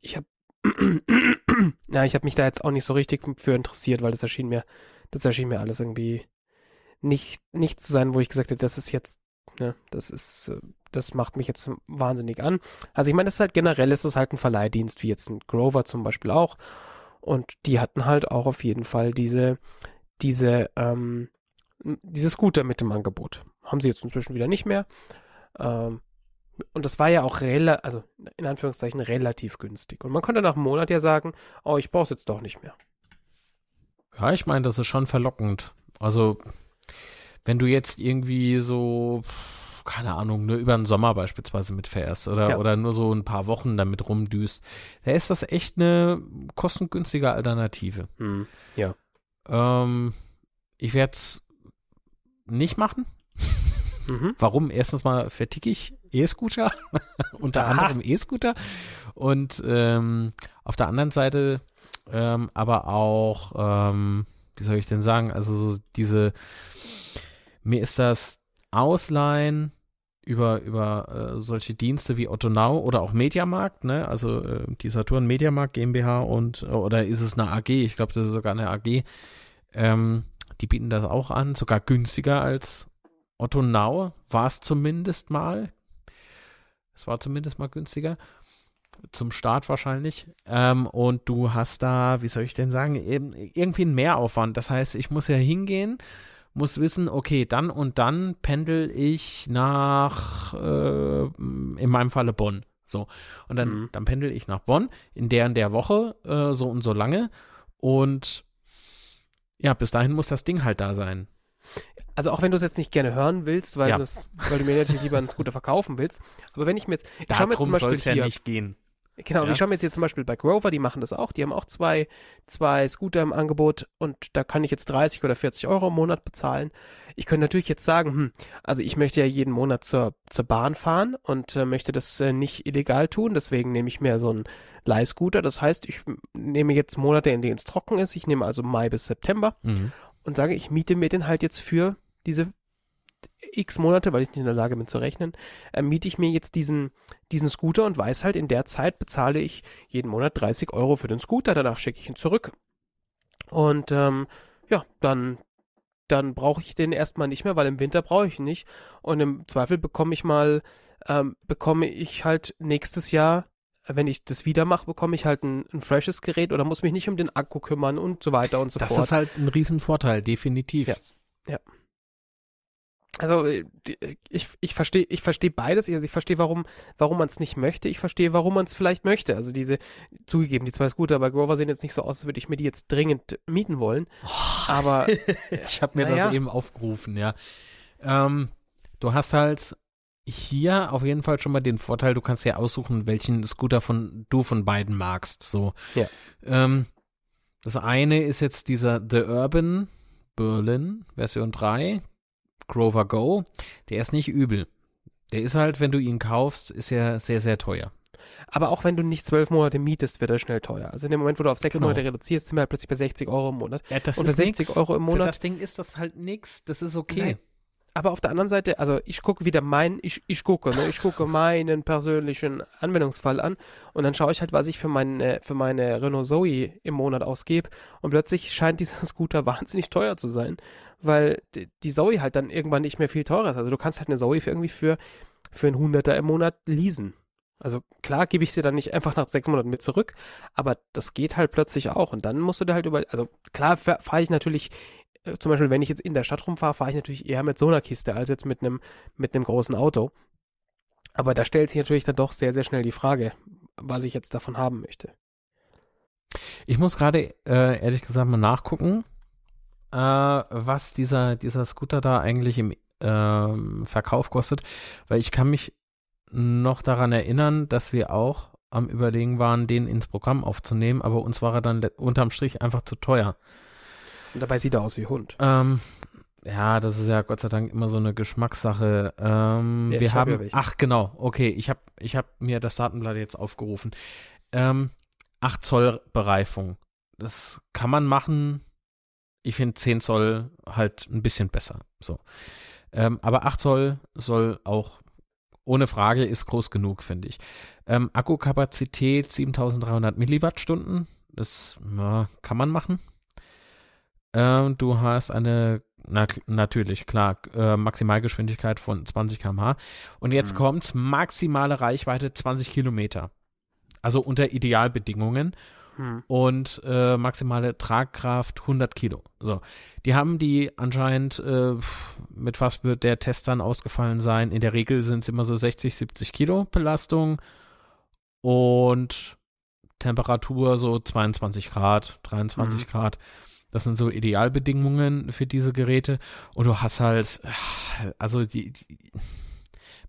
ich habe, ja, ich habe mich da jetzt auch nicht so richtig für interessiert, weil das erschien mir, das erschien mir alles irgendwie nicht, nicht zu sein, wo ich gesagt hätte, das ist jetzt, ne, das ist, äh, das macht mich jetzt wahnsinnig an. Also ich meine, das ist halt generell, ist es halt ein Verleihdienst, wie jetzt ein Grover zum Beispiel auch. Und die hatten halt auch auf jeden Fall diese, diese, ähm, diese Scooter mit dem Angebot. Haben sie jetzt inzwischen wieder nicht mehr. Ähm, und das war ja auch rela also in Anführungszeichen relativ günstig. Und man konnte nach einem Monat ja sagen, oh, ich brauche es jetzt doch nicht mehr. Ja, ich meine, das ist schon verlockend. Also, wenn du jetzt irgendwie so, keine Ahnung, nur über den Sommer beispielsweise mitfährst oder, Ja. oder nur so ein paar Wochen damit rumdüst, da ist das echt eine kostengünstige Alternative. Ja. Ähm, ich werde es nicht machen. Mhm. Warum? Erstens mal verticke ich E-Scooter, unter Aha. anderem E-Scooter. Und ähm, auf der anderen Seite ähm, aber auch, ähm, wie soll ich denn sagen, also so diese, mir ist das Ausleihen über, über äh, solche Dienste wie Otto Now oder auch Mediamarkt, ne? Also äh, die Saturn Mediamarkt GmbH und oder ist es eine AG? Ich glaube, das ist sogar eine AG. Ähm, die bieten das auch an, sogar günstiger als Otto Now war es zumindest mal. Es war zumindest mal günstiger. Zum Start wahrscheinlich. Ähm, und du hast da, wie soll ich denn sagen, eben irgendwie einen Mehraufwand. Das heißt, ich muss ja hingehen, muss wissen, okay, dann und dann pendel ich nach, äh, in meinem Falle Bonn. So. Und dann, Mhm. dann pendel ich nach Bonn in der in der Woche, äh, so und so lange. Und ja, bis dahin muss das Ding halt da sein. Also auch wenn du es jetzt nicht gerne hören willst, weil, Ja. weil du mir natürlich lieber einen Scooter verkaufen willst. Aber wenn ich mir jetzt, ich schau mir jetzt zum Darum soll Beispiel es ja hier, nicht gehen. Genau, Ja. ich schaue mir jetzt hier zum Beispiel bei Grover, die machen das auch. Die haben auch zwei, zwei Scooter im Angebot und da kann ich jetzt 30 oder 40 Euro im Monat bezahlen. Ich könnte natürlich jetzt sagen, hm, also ich möchte ja jeden Monat zur, zur Bahn fahren und äh, möchte das äh, nicht illegal tun, deswegen nehme ich mir so einen Leihscooter. Das heißt, ich nehme jetzt Monate, in denen es trocken ist. Ich nehme also Mai bis September Mhm. Und sage, ich miete mir den halt jetzt für diese x Monate, weil ich nicht in der Lage bin zu rechnen, äh, miete ich mir jetzt diesen, diesen Scooter und weiß halt, in der Zeit bezahle ich jeden Monat 30 Euro für den Scooter, danach schicke ich ihn zurück. Und ähm, ja, dann, dann brauche ich den erstmal nicht mehr, weil im Winter brauche ich ihn nicht. Und im Zweifel bekomme ich mal, ähm, bekomme ich halt nächstes Jahr, wenn ich das wieder mache, bekomme ich halt ein, ein freshes Gerät oder muss mich nicht um den Akku kümmern und so weiter und so das fort. Das ist halt ein Riesenvorteil, definitiv. Ja. Ja. Also äh, ich, ich verstehe ich verstehe beides. Also ich verstehe, warum, warum man es nicht möchte. Ich verstehe, warum man es vielleicht möchte. Also diese, zugegeben, die zwei Scooter bei Grover sehen jetzt nicht so aus, als würde ich mir die jetzt dringend mieten wollen. Oh, Aber ich habe mir naja. das eben aufgerufen, ja. Ähm, du hast halt hier auf jeden Fall schon mal den Vorteil, du kannst ja aussuchen, welchen Scooter von du von beiden magst. So. Ja. Ähm, das eine ist jetzt dieser The Urban Berlin Version 3 Grover Go. Der ist nicht übel. Der ist halt, wenn du ihn kaufst, ist er sehr, sehr teuer. Aber auch wenn du nicht zwölf Monate mietest, wird er schnell teuer. Also in dem Moment, wo du auf sechs Genau. Monate reduzierst, sind wir halt plötzlich bei 60 Euro im Monat. Ja, das Unter 60 Euro im Für Monat. das Ding ist das halt nix. Das ist okay. Nein. Aber auf der anderen Seite, also ich gucke wieder mein, ich, ich gucke, ne, ich gucke meinen persönlichen Anwendungsfall an und dann schaue ich halt, was ich für meine, für meine Renault Zoe im Monat ausgebe und plötzlich scheint dieser Scooter wahnsinnig teuer zu sein, weil die, Zoe halt dann irgendwann nicht mehr viel teurer ist. Also du kannst halt eine Zoe für irgendwie für, für einen Hunderter im Monat leasen. Also klar gebe ich sie dann nicht einfach nach sechs Monaten mit zurück, aber das geht halt plötzlich auch und dann musst du da halt über, also klar fahre fahr ich natürlich äh, zum Beispiel, wenn ich jetzt in der Stadt rumfahre, fahre ich natürlich eher mit so einer Kiste als jetzt mit einem mit einem großen Auto. Aber da stellt sich natürlich dann doch sehr, sehr schnell die Frage, was ich jetzt davon haben möchte. Ich muss gerade äh, ehrlich gesagt mal nachgucken, äh, was dieser, dieser Scooter da eigentlich im ähm, Verkauf kostet, weil ich kann mich noch daran erinnern, dass wir auch am Überlegen waren, den ins Programm aufzunehmen, aber uns war er dann unterm Strich einfach zu teuer. Und dabei sieht er aus wie Hund. Ähm, ja, das ist ja Gott sei Dank immer so eine Geschmackssache. Ähm, Ja, wir hab haben, welche. ach genau, okay, ich habe ich hab mir das Datenblatt jetzt aufgerufen. Ähm, 8 Zoll Bereifung. Das kann man machen. Ich finde 10 Zoll halt ein bisschen besser. So. Ähm, aber 8 Zoll soll auch ohne Frage ist groß genug, finde ich. Ähm, Akkukapazität 7300 Milliwattstunden. Das ja, kann man machen. Ähm, du hast eine, na, natürlich, klar, äh, Maximalgeschwindigkeit von 20 km/h. Und jetzt Mhm. kommt's, maximale Reichweite 20 Kilometer. Also unter Idealbedingungen Hm. und äh, maximale Tragkraft 100 Kilo. So, die haben die anscheinend äh, mit was wird der Test dann ausgefallen sein? In der Regel sind es immer so 60, 70 Kilo Belastung und Temperatur so 22 Grad, 23 Mhm. Grad. Das sind so Idealbedingungen für diese Geräte. Und du hast halt, also die, die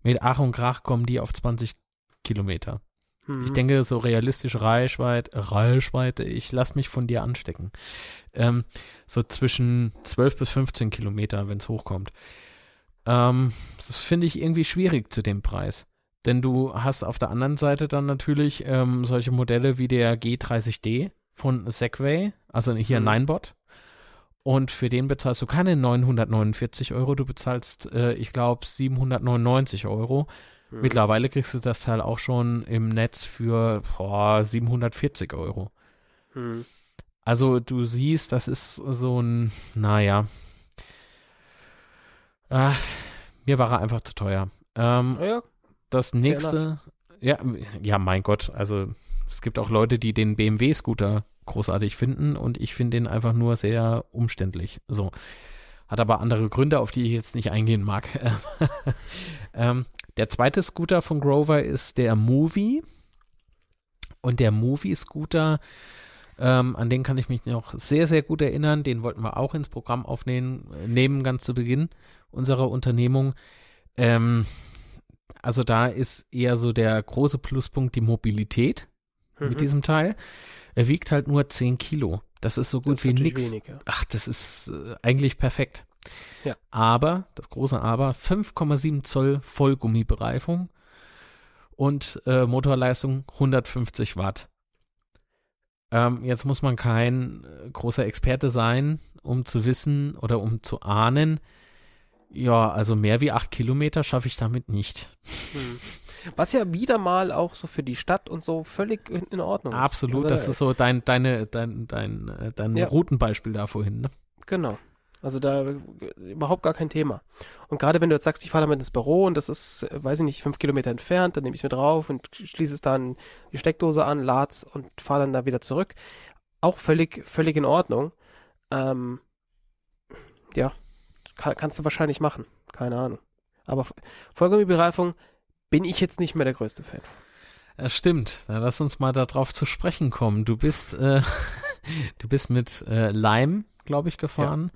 mit Ach und Krach kommen die auf 20 Kilometer. Hm. Ich denke, so realistische Reichweite, Reichweite, ich lass mich von dir anstecken. Ähm, so zwischen 12 bis 15 Kilometer, wenn es hochkommt. Ähm, das finde ich irgendwie schwierig zu dem Preis. Denn du hast auf der anderen Seite dann natürlich ähm, solche Modelle wie der G30D von Segway, also hier Mhm. Ninebot. Und für den bezahlst du keine 949 Euro, du bezahlst, äh, ich glaube, 799 Euro. Hm. Mittlerweile kriegst du das Teil auch schon im Netz für boah, 740 Euro. Hm. Also du siehst, das ist so ein, naja. Ah, mir war er einfach zu teuer. Ähm, ja, das nächste, ja, ja, mein Gott, also es gibt auch Leute, die den BMW-Scooter großartig finden und ich finde den einfach nur sehr umständlich. So. Hat aber andere Gründe, auf die ich jetzt nicht eingehen mag. ähm, der zweite Scooter von Grover ist der Movie. Und der Movie-Scooter, ähm, an den kann ich mich noch sehr, sehr gut erinnern. Den wollten wir auch ins Programm aufnehmen, nehmen ganz zu Beginn unserer Unternehmung. Ähm, also da ist eher so der große Pluspunkt die Mobilität Mhm. mit diesem Teil. Er wiegt halt nur 10 Kilo. Das ist so gut Das wie nix. weniger. Ach, das ist äh, eigentlich perfekt. Ja. Aber, das große Aber, 5,7 Zoll Vollgummibereifung und äh, Motorleistung 150 Watt. Ähm, jetzt muss man kein äh, großer Experte sein, um zu wissen oder um zu ahnen, ja, also mehr wie 8 Kilometer schaffe ich damit nicht. Hm. Was ja wieder mal auch so für die Stadt und so völlig in, in Ordnung ist. Absolut, Also, das ist so dein, deine, dein, dein, äh, dein Ja. Routenbeispiel da vorhin, ne? Genau. Also da äh, überhaupt gar kein Thema. Und gerade wenn du jetzt sagst, ich fahre damit ins Büro und das ist, äh, weiß ich nicht, fünf Kilometer entfernt, dann nehme ich es mir drauf und schließe es dann die Steckdose an, lad's und fahre dann da wieder zurück. Auch völlig, völlig in Ordnung. Ähm, ja, kann, kannst du wahrscheinlich machen. Keine Ahnung. Aber Vollgummibereifung bin ich jetzt nicht mehr der größte Fan von. Ja, stimmt. Dann lass uns mal darauf zu sprechen kommen. Du bist, äh, du bist mit äh, Leim, glaube ich, gefahren.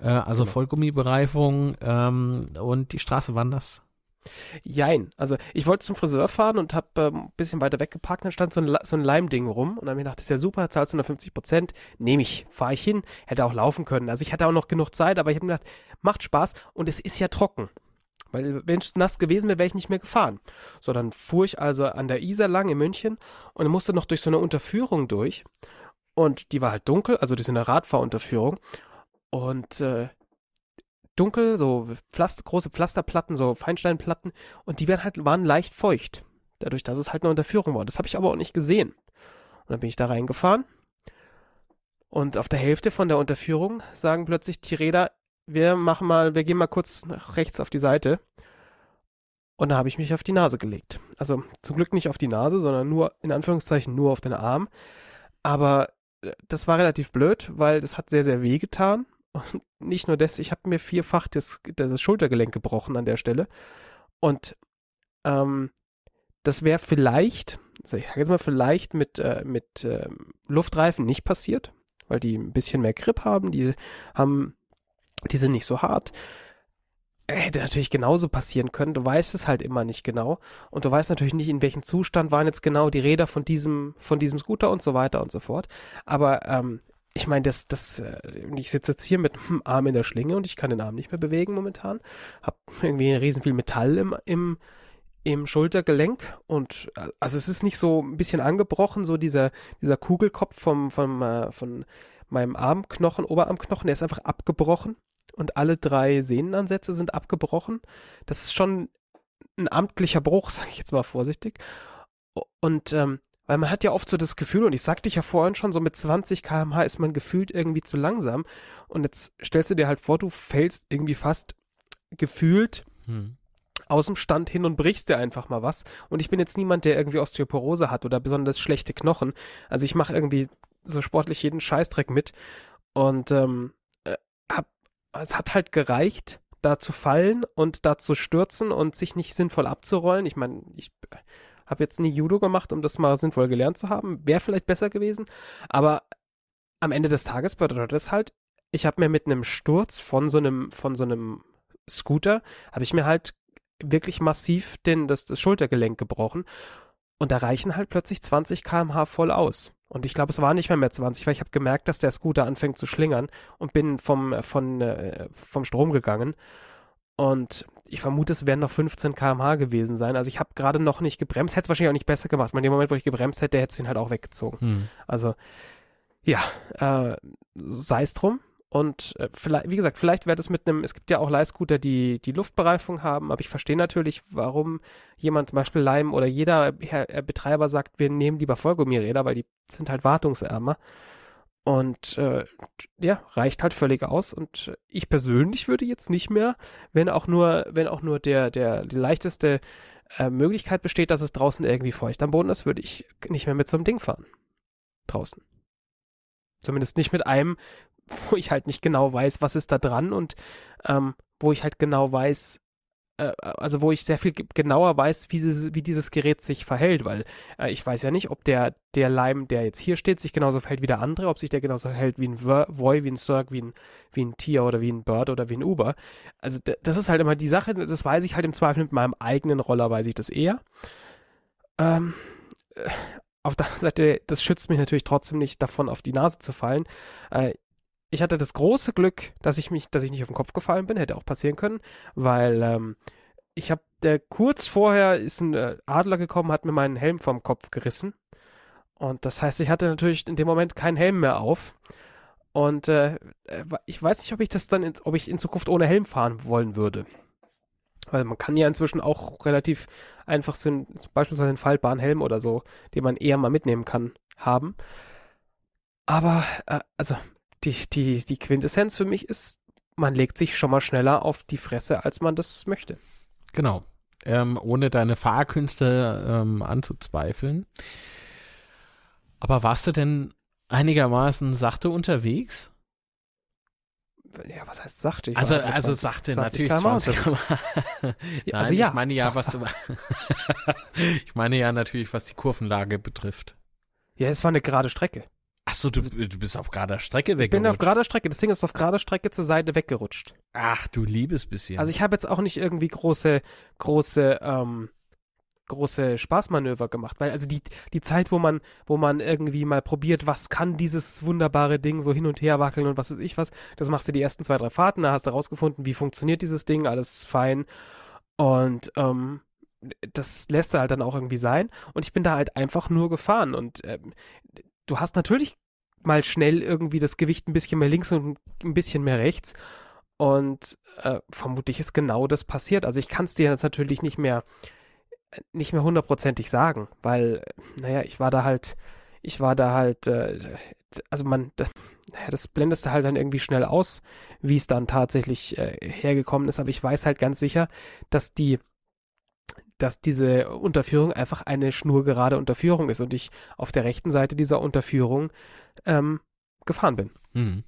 Ja. Äh, also genau. Vollgummibereifung ähm, und die Straße waren das? Jein. Also ich wollte zum Friseur fahren und habe ähm, ein bisschen weiter weggeparkt, dann stand so ein, so ein Leimding rum und dann habe ich gedacht, das ist ja super, zahlst du 150 Prozent, nehme ich, fahre ich hin, hätte auch laufen können. Also ich hatte auch noch genug Zeit, aber ich habe mir gedacht, macht Spaß und es ist ja trocken. Weil wenn es nass gewesen wäre, wäre ich nicht mehr gefahren. So, dann fuhr ich also an der Isar lang in München und musste noch durch so eine Unterführung durch. Und die war halt dunkel, also durch so eine Radfahrunterführung. Und äh, dunkel, so Pflaster, große Pflasterplatten, so Feinsteinplatten. Und die waren halt, waren leicht feucht. Dadurch, dass es halt eine Unterführung war. Das habe ich aber auch nicht gesehen. Und dann bin ich da reingefahren. Und auf der Hälfte von der Unterführung sagen plötzlich die Räder, wir machen mal, wir gehen mal kurz nach rechts auf die Seite. Und da habe ich mich auf die Nase gelegt. Also zum Glück nicht auf die Nase, sondern nur, in Anführungszeichen, nur auf den Arm. Aber äh, das war relativ blöd, weil das hat sehr, sehr weh getan. Und nicht nur das, ich habe mir vierfach das, das Schultergelenk gebrochen an der Stelle. Und ähm, das wäre vielleicht, ich sage jetzt mal vielleicht mit, äh, mit äh, Luftreifen nicht passiert, weil die ein bisschen mehr Grip haben. Die haben die sind nicht so hart. Hätte natürlich genauso passieren können. Du weißt es halt immer nicht genau. Und du weißt natürlich nicht, in welchem Zustand waren jetzt genau die Räder von diesem, von diesem Scooter und so weiter und so fort. Aber ähm, ich meine, das, das, äh, ich sitze jetzt hier mit dem Arm in der Schlinge und ich kann den Arm nicht mehr bewegen momentan. Hab irgendwie riesen viel Metall im, im, im Schultergelenk und äh, also es ist nicht so ein bisschen angebrochen, so dieser, dieser Kugelkopf vom, vom, äh, von meinem Armknochen, Oberarmknochen, der ist einfach abgebrochen und alle drei Sehnenansätze sind abgebrochen. Das ist schon ein amtlicher Bruch, sage ich jetzt mal vorsichtig. Und ähm, weil man hat ja oft so das Gefühl, und ich sagte ja vorhin schon, so mit 20 km/h ist man gefühlt irgendwie zu langsam. Und jetzt stellst du dir halt vor, du fällst irgendwie fast gefühlt hm. aus dem Stand hin und brichst dir einfach mal was. Und ich bin jetzt niemand, der irgendwie Osteoporose hat oder besonders schlechte Knochen. Also ich mache irgendwie so sportlich jeden Scheißdreck mit. Und ähm, äh, hab es hat halt gereicht, da zu fallen und da zu stürzen und sich nicht sinnvoll abzurollen. Ich meine, ich habe jetzt nie Judo gemacht, um das mal sinnvoll gelernt zu haben. Wäre vielleicht besser gewesen. Aber am Ende des Tages bedeutet das halt, ich habe mir mit einem Sturz von so einem, von so einem Scooter, habe ich mir halt wirklich massiv den, das, das Schultergelenk gebrochen. Und da reichen halt plötzlich 20 km/h voll aus. Und ich glaube, es war nicht mehr mehr 20, weil ich habe gemerkt, dass der Scooter anfängt zu schlingern und bin vom, äh, von, äh, vom Strom gegangen. Und ich vermute, es werden noch 15 km/h gewesen sein. Also ich habe gerade noch nicht gebremst. Hätte es wahrscheinlich auch nicht besser gemacht. In dem Moment, wo ich gebremst hätte, hätte es ihn halt auch weggezogen. Hm. Also ja, äh, sei es drum. Und äh, vielleicht, wie gesagt, vielleicht wäre das mit einem, es gibt ja auch Leihscooter, die die Luftbereifung haben, aber ich verstehe natürlich, warum jemand zum Beispiel Leim oder jeder Herr, Betreiber sagt, wir nehmen lieber Vollgummiräder, weil die sind halt wartungsärmer. Und äh, ja, reicht halt völlig aus. Und ich persönlich würde jetzt nicht mehr, wenn auch nur, wenn auch nur der, der die leichteste äh, Möglichkeit besteht, dass es draußen irgendwie feucht am Boden ist, würde ich nicht mehr mit so einem Ding fahren. Draußen. Zumindest nicht mit einem, wo ich halt nicht genau weiß, was ist da dran und ähm, wo ich halt genau weiß, äh, also wo ich sehr viel genauer weiß, wie, sie, wie dieses Gerät sich verhält, weil äh, ich weiß ja nicht, ob der, der Leim, der jetzt hier steht, sich genauso verhält wie der andere, ob sich der genauso verhält wie ein Voy, wie ein Cirque, wie ein, wie ein Tier oder wie ein Bird oder wie ein Uber. Also das ist halt immer die Sache, das weiß ich halt im Zweifel mit meinem eigenen Roller, weiß ich das eher. Ähm, äh, auf der anderen Seite, das schützt mich natürlich trotzdem nicht davon, auf die Nase zu fallen. Äh, ich hatte das große Glück, dass ich mich, dass ich nicht auf den Kopf gefallen bin, hätte auch passieren können, weil ähm, ich habe der kurz vorher ist ein äh, Adler gekommen, hat mir meinen Helm vom Kopf gerissen. Und das heißt, ich hatte natürlich in dem Moment keinen Helm mehr auf. Und äh, äh ich weiß nicht, ob ich das dann, in, ob ich in Zukunft ohne Helm fahren wollen würde, weil man kann ja inzwischen auch relativ einfach so ein, beispielsweise einen faltbaren Helm oder so, den man eher mal mitnehmen kann, haben. Aber äh, also die, die, die Quintessenz für mich ist, man legt sich schon mal schneller auf die Fresse, als man das möchte. Genau. Ähm, ohne deine Fahrkünste ähm, anzuzweifeln. Aber warst du denn einigermaßen sachte unterwegs? Ja, was heißt sachte? Ich also, also 20 sachte 20 natürlich km/h 20 km. Nein, also ja, ich meine ja, was du, ich meine ja natürlich, was die Kurvenlage betrifft. Ja, es war eine gerade Strecke. Ach so, du, du bist auf gerader Strecke Ich bin auf gerader Strecke. Das Ding ist auf gerader Strecke zur Seite weggerutscht. Ach, du liebes bisschen. Also ich habe jetzt auch nicht irgendwie große, große, ähm, große Spaßmanöver gemacht, weil also die, die Zeit, wo man, wo man irgendwie mal probiert, was kann dieses wunderbare Ding so hin und her wackeln und was weiß ich was, das machst du die ersten zwei, drei Fahrten, da hast du rausgefunden, wie funktioniert dieses Ding, alles fein und ähm, das lässt du halt dann auch irgendwie sein und ich bin da halt einfach nur gefahren und ähm, du hast natürlich mal schnell irgendwie das Gewicht ein bisschen mehr links und ein bisschen mehr rechts und äh, vermutlich ist genau das passiert. Also ich kann es dir jetzt natürlich nicht mehr nicht mehr hundertprozentig sagen, weil, naja, ich war da halt, ich war da halt, äh, also man, das, das blendest du halt dann irgendwie schnell aus, wie es dann tatsächlich äh, hergekommen ist, aber ich weiß halt ganz sicher, dass die, dass diese Unterführung einfach eine schnurgerade Unterführung ist und ich auf der rechten Seite dieser Unterführung ähm, gefahren bin. Hm.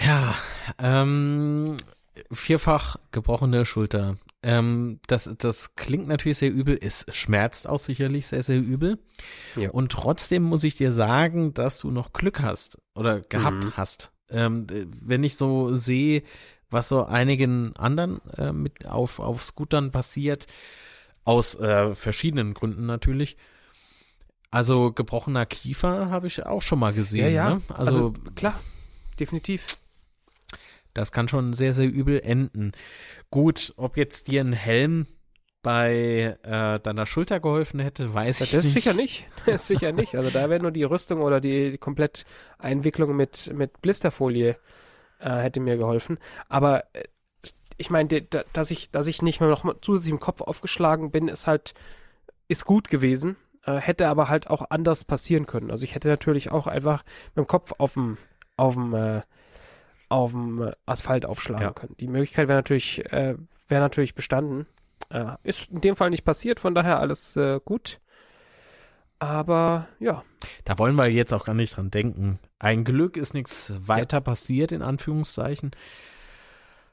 Ja, ähm, vierfach gebrochene Schulter. Ähm, das, das klingt natürlich sehr übel, es schmerzt auch sicherlich sehr, sehr übel. Ja. Und trotzdem muss ich dir sagen, dass du noch Glück hast oder gehabt Mhm. hast. Ähm, wenn ich so sehe, was so einigen anderen äh, mit auf, auf Scootern passiert, aus äh, verschiedenen Gründen natürlich. Also gebrochener Kiefer habe ich auch schon mal gesehen. Ja, ja. Ne? Also, klar, definitiv. das kann schon sehr, sehr übel enden. Gut, ob jetzt dir ein Helm bei äh, deiner Schulter geholfen hätte, weiß ich Das nicht. sicher nicht. Das ist sicher nicht. Also da wäre nur die Rüstung oder die, die komplett Einwicklung mit, mit Blisterfolie äh, hätte mir geholfen. Aber äh, ich meine, dass ich, dass ich nicht mehr noch mal zusätzlich im Kopf aufgeschlagen bin, ist halt, ist gut gewesen. Äh, hätte aber halt auch anders passieren können. Also ich hätte natürlich auch einfach mit dem Kopf auf dem, auf dem, äh, auf dem Asphalt aufschlagen Ja. können. Die Möglichkeit wäre natürlich, äh, wäre natürlich bestanden. Äh, ist in dem Fall nicht passiert, von daher alles äh, gut. Aber ja, Da wollen wir jetzt auch gar nicht dran denken. Ein Glück ist nichts weiter passiert, in Anführungszeichen.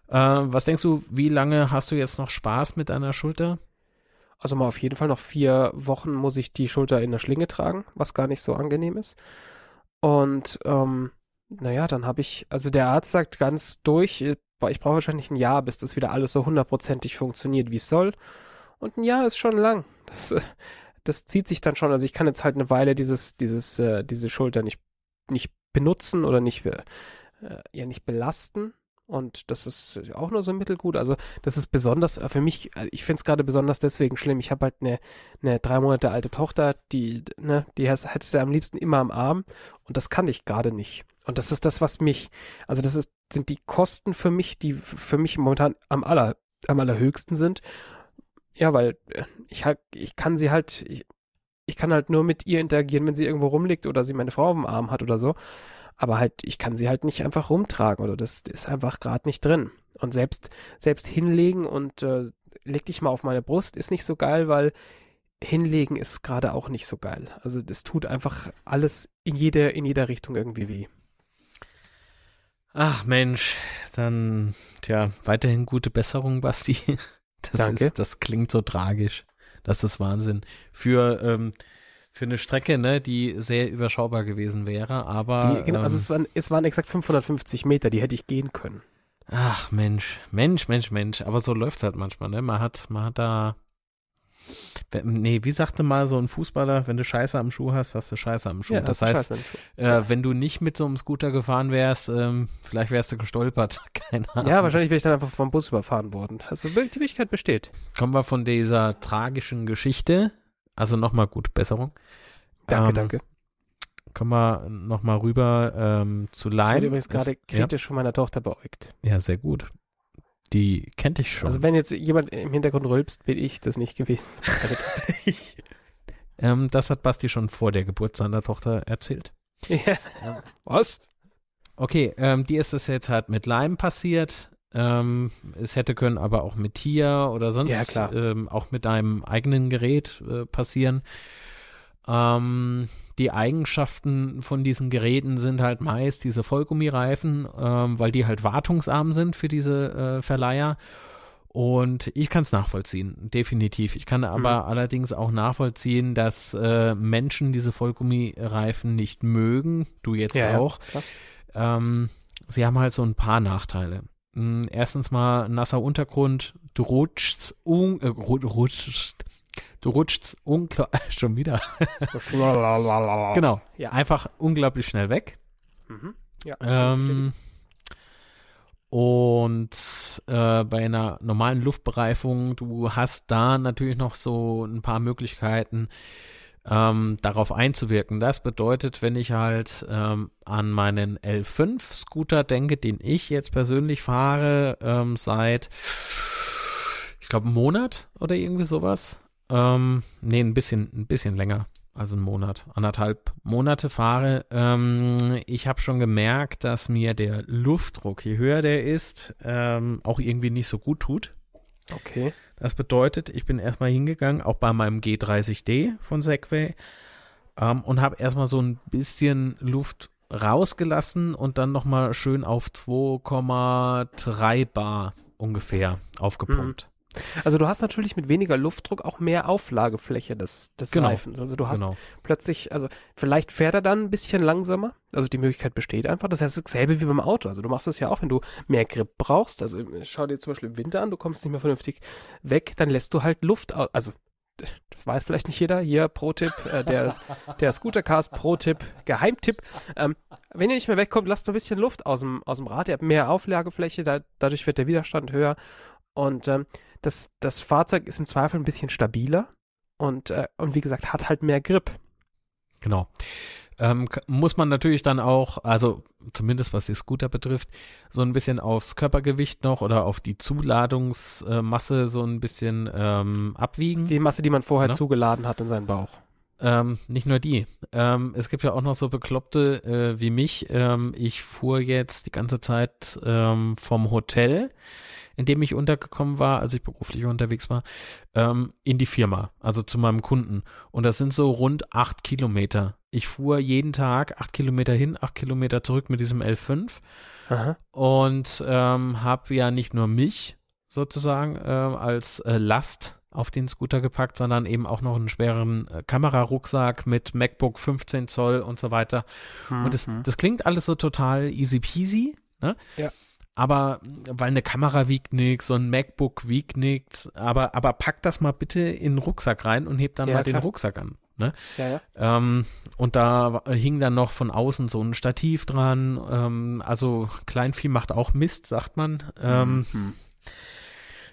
Äh, was denkst du, wie lange hast du jetzt noch Spaß mit deiner Schulter? also mal auf jeden Fall noch vier Wochen muss ich die Schulter in der Schlinge tragen, was gar nicht so angenehm ist. Und ähm, naja, dann habe ich, also der Arzt sagt ganz durch, äh, ich brauche wahrscheinlich ein Jahr, bis das wieder alles so hundertprozentig funktioniert, wie es soll. Und ein Jahr ist schon lang. Das, äh, das zieht sich dann schon. Also ich kann jetzt halt eine Weile dieses, dieses, äh, diese Schulter nicht, nicht benutzen oder nicht, äh, ja, nicht belasten. Und das ist auch nur so mittelgut. Also das ist besonders äh, für mich, äh, ich finde es gerade besonders deswegen schlimm. Ich habe halt eine, eine drei Monate alte Tochter, die, ne, die hättest du am liebsten immer am Arm und das kann ich gerade nicht. Und das ist das, was mich, also das ist, sind die Kosten für mich, die für mich momentan am aller, am allerhöchsten sind. Ja, weil äh, ich ich kann sie halt, ich, ich kann halt nur mit ihr interagieren, wenn sie irgendwo rumliegt oder sie meine Frau auf dem Arm hat oder so. Aber halt, ich kann sie halt nicht einfach rumtragen oder das ist einfach gerade nicht drin. Und selbst, selbst hinlegen und äh, leg dich mal auf meine Brust ist nicht so geil, weil hinlegen ist gerade auch nicht so geil. Also das tut einfach alles in jeder, in jeder Richtung irgendwie weh. Ach Mensch, dann, tja, weiterhin gute Besserung, Basti. Das, Danke. Ist, das klingt so tragisch. Das ist Wahnsinn. Für, ähm, für eine Strecke, ne, die sehr überschaubar gewesen wäre, aber. Die, genau, also ähm, es waren, es waren exakt 550 Meter, die hätte ich gehen können. Ach Mensch, Mensch, Mensch, Mensch. Aber so läuft's halt manchmal, ne? Man hat, man hat da. Nee, wie sagte mal so ein Fußballer, wenn du Scheiße am Schuh hast, hast du Scheiße am Schuh. das heißt, scheiße. äh, wenn du nicht mit so einem Scooter gefahren wärst, ähm, vielleicht wärst du gestolpert. Keine Ahnung. ja, wahrscheinlich wäre ich dann einfach vom Bus überfahren worden. Also die Möglichkeit besteht. Kommen wir von dieser tragischen Geschichte. Also nochmal gute Besserung. Danke, Ähm, danke. Kommen wir nochmal rüber ähm, zu Ich Lime. werde übrigens gerade kritisch von meiner Tochter beäugt. Ja, ja, sehr gut. Die kennt ich schon. Also wenn jetzt jemand im Hintergrund rülpst, bin ich das nicht gewesen. ähm, das hat Basti schon vor der Geburt seiner Tochter erzählt. Ja. Was? Okay, ähm, dir ist es jetzt halt mit Leim passiert. Ähm, es hätte können aber auch mit Tier oder sonst Ja. Ähm, auch mit deinem eigenen Gerät äh, passieren. Ähm, die Eigenschaften von diesen Geräten sind halt meist diese Vollgummireifen, ähm, weil die halt wartungsarm sind für diese äh, Verleiher. Und ich kann es nachvollziehen, definitiv. Ich kann aber Mhm. allerdings auch nachvollziehen, dass äh, Menschen diese Vollgummireifen nicht mögen. Du jetzt Ja, ja, auch. klar. Ähm, sie haben halt so ein paar Nachteile. Mm, Erstens mal nasser Untergrund, du rutschst, un, äh, ru- rutschst, du rutschst schon wieder. Genau, Ja. einfach unglaublich schnell weg. Mhm. Ja. Ähm, und äh, bei einer normalen Luftbereifung, du hast da natürlich noch so ein paar Möglichkeiten, ähm, darauf einzuwirken. Das bedeutet, wenn ich halt ähm, an meinen L5-Scooter denke, den ich jetzt persönlich fahre, ähm, seit, ich glaube, einem Monat oder irgendwie sowas. Ähm, nee, ein bisschen, ein bisschen länger. Also einen Monat, anderthalb Monate fahre. Ähm, ich habe schon gemerkt, dass mir der Luftdruck, je höher der ist, ähm, auch irgendwie nicht so gut tut. okay. Das bedeutet, ich bin erstmal hingegangen, auch bei meinem G30D von Segway, ähm, und habe erstmal so ein bisschen Luft rausgelassen und dann nochmal schön auf 2,3 Bar ungefähr aufgepumpt. Also du hast natürlich mit weniger Luftdruck auch mehr Auflagefläche des, des Genau. Reifens. Also du hast Genau. plötzlich, also vielleicht fährt er dann ein bisschen langsamer. Also die Möglichkeit besteht einfach. Das heißt, dasselbe wie beim Auto. Also du machst das ja auch, wenn du mehr Grip brauchst. Also schau dir zum Beispiel im Winter an, du kommst nicht mehr vernünftig weg, dann lässt du halt Luft aus. Also das weiß vielleicht nicht jeder. Hier Pro-Tipp, äh, der, der Scootercast Pro-Tipp, Geheimtipp. Ähm, wenn ihr nicht mehr wegkommt, lasst mal ein bisschen Luft aus dem, aus dem Rad. Ihr habt mehr Auflagefläche, da, dadurch wird der Widerstand höher. Und ähm, das, das Fahrzeug ist im Zweifel ein bisschen stabiler und, äh, und wie gesagt, hat halt mehr Grip. Genau. Ähm, muss man natürlich dann auch, also zumindest was die Scooter betrifft, so ein bisschen aufs Körpergewicht noch oder auf die Zuladungsmasse so ein bisschen ähm, abwiegen. Die Masse, die man vorher Ne? zugeladen hat in seinen Bauch. Ähm, nicht nur die. Ähm, es gibt ja auch noch so Bekloppte äh, wie mich. Ähm, ich fuhr jetzt die ganze Zeit ähm, vom Hotel, in dem ich untergekommen war, als ich beruflich unterwegs war, ähm, in die Firma, also zu meinem Kunden. Und das sind so rund acht Kilometer. Ich fuhr jeden Tag acht Kilometer hin, acht Kilometer zurück mit diesem L5 Aha. und ähm, habe ja nicht nur mich sozusagen äh, als äh, Last auf den Scooter gepackt, sondern eben auch noch einen schweren äh, Kamerarucksack mit MacBook 15 Zoll und so weiter. Und das, Mhm. das klingt alles so total easy peasy, ne? Ja. Aber weil eine Kamera wiegt nichts, so ein MacBook wiegt nichts, aber, aber pack das mal bitte in den Rucksack rein und heb dann Ja, mal den klar. Rucksack an. Ne? ja, ja. Ähm, und da hing dann noch von außen so ein Stativ dran. Ähm, also Kleinvieh macht auch Mist, sagt man. Ähm, Mhm.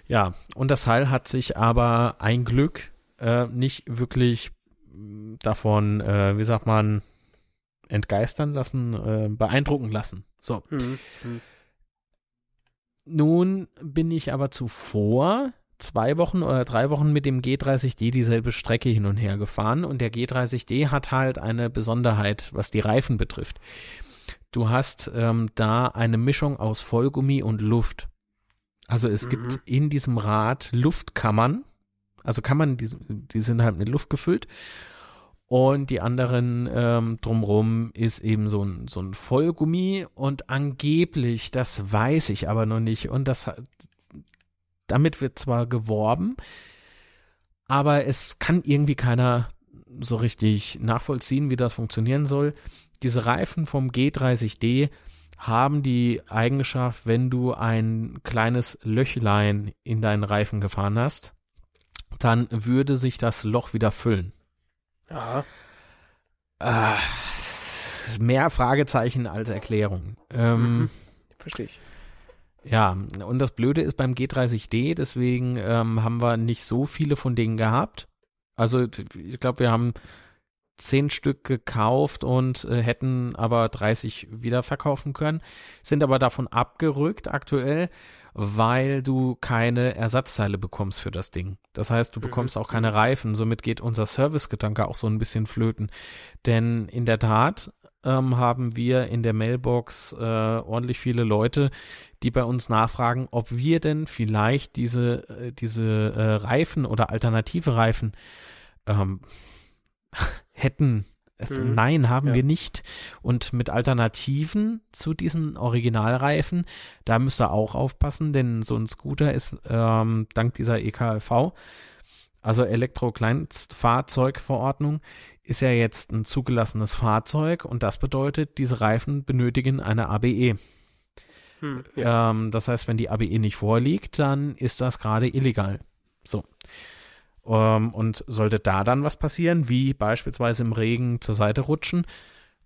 Ja, und das Teil hat sich aber ein Glück äh, nicht wirklich davon, äh, wie sagt man, entgeistern lassen, äh, beeindrucken lassen. So. Mhm. Nun bin ich aber zuvor zwei Wochen oder drei Wochen mit dem G30D dieselbe Strecke hin und her gefahren und der G30D hat halt eine Besonderheit, was die Reifen betrifft. Du hast ähm, da eine Mischung aus Vollgummi und Luft. Also es Mhm. gibt in diesem Rad Luftkammern, also Kammern, die, die sind halt mit Luft gefüllt und die anderen ähm, drumrum ist eben so ein, so ein Vollgummi und angeblich, das weiß ich aber noch nicht und das damit wird zwar geworben, aber es kann irgendwie keiner so richtig nachvollziehen, wie das funktionieren soll. Diese Reifen vom G30D haben die Eigenschaft, wenn du ein kleines Löchlein in deinen Reifen gefahren hast, dann würde sich das Loch wieder füllen. Aha. Ah, mehr Fragezeichen als Erklärung. Ähm, Mhm. Verstehe ich. Ja, und das Blöde ist beim G30D, deswegen ähm, haben wir nicht so viele von denen gehabt. Also ich glaube, wir haben zehn Stück gekauft und äh, hätten aber 30 wieder verkaufen können, sind aber davon abgerückt aktuell, weil du keine Ersatzteile bekommst für das Ding. Das heißt, du Mhm, bekommst auch keine Reifen. Somit geht unser Servicegedanke auch so ein bisschen flöten. Denn in der Tat ähm, haben wir in der Mailbox äh, ordentlich viele Leute, die bei uns nachfragen, ob wir denn vielleicht diese, äh, diese äh, Reifen oder alternative Reifen ähm, hätten. Mhm. Nein, haben ja. wir nicht. Und mit Alternativen zu diesen Originalreifen, da müsst ihr auch aufpassen, denn so ein Scooter ist ähm, dank dieser EKLV, also Elektro-Kleinstfahrzeugverordnung, ist ja jetzt ein zugelassenes Fahrzeug und das bedeutet, diese Reifen benötigen eine ABE. Hm, ja. ähm, das heißt, wenn die ABE nicht vorliegt, dann ist das gerade illegal. So. Ähm, und sollte da dann was passieren, wie beispielsweise im Regen zur Seite rutschen,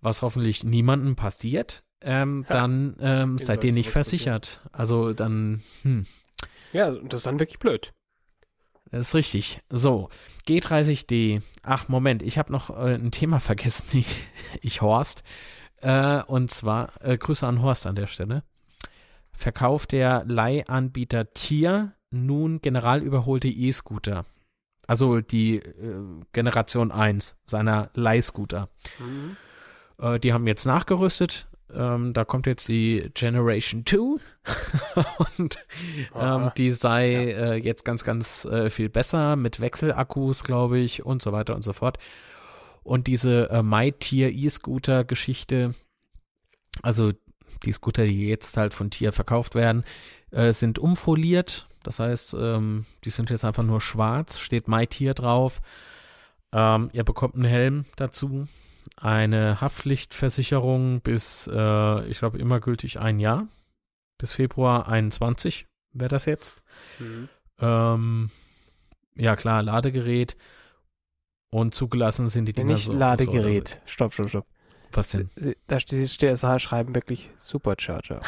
was hoffentlich niemandem passiert, ähm, dann ähm, seid ihr nicht versichert. Also dann, hm. Ja, das ist dann wirklich blöd. Das ist richtig. So, G30D. Ach, Moment, ich habe noch äh, ein Thema vergessen. Ich, ich Horst. Äh, und zwar, äh, Grüße an Horst an der Stelle. Verkauft der Leihanbieter Tier nun general überholte E-Scooter. Also die äh, Generation 1 seiner Leihscooter. Mhm. Äh, die haben jetzt nachgerüstet. Ähm, da kommt jetzt die Generation 2 und ähm, die sei ja. äh, jetzt ganz, ganz äh, viel besser mit Wechselakkus, glaube ich, und so weiter und so fort. Und diese äh, MyTier E-Scooter-Geschichte, also die Scooter, die jetzt halt von Tier verkauft werden, äh, sind umfoliert. Das heißt, ähm, die sind jetzt einfach nur schwarz, steht MyTier drauf. Ähm, ihr bekommt einen Helm dazu, eine Haftpflichtversicherung bis, äh, ich glaube, immer gültig ein Jahr. Bis Februar 21 wäre das jetzt. Mhm. Ähm, ja, klar, Ladegerät. Und zugelassen sind die Dinger Nicht so, Ladegerät. So, stopp, stopp, stopp. Was denn? Da steht DSH schreiben wirklich Supercharger.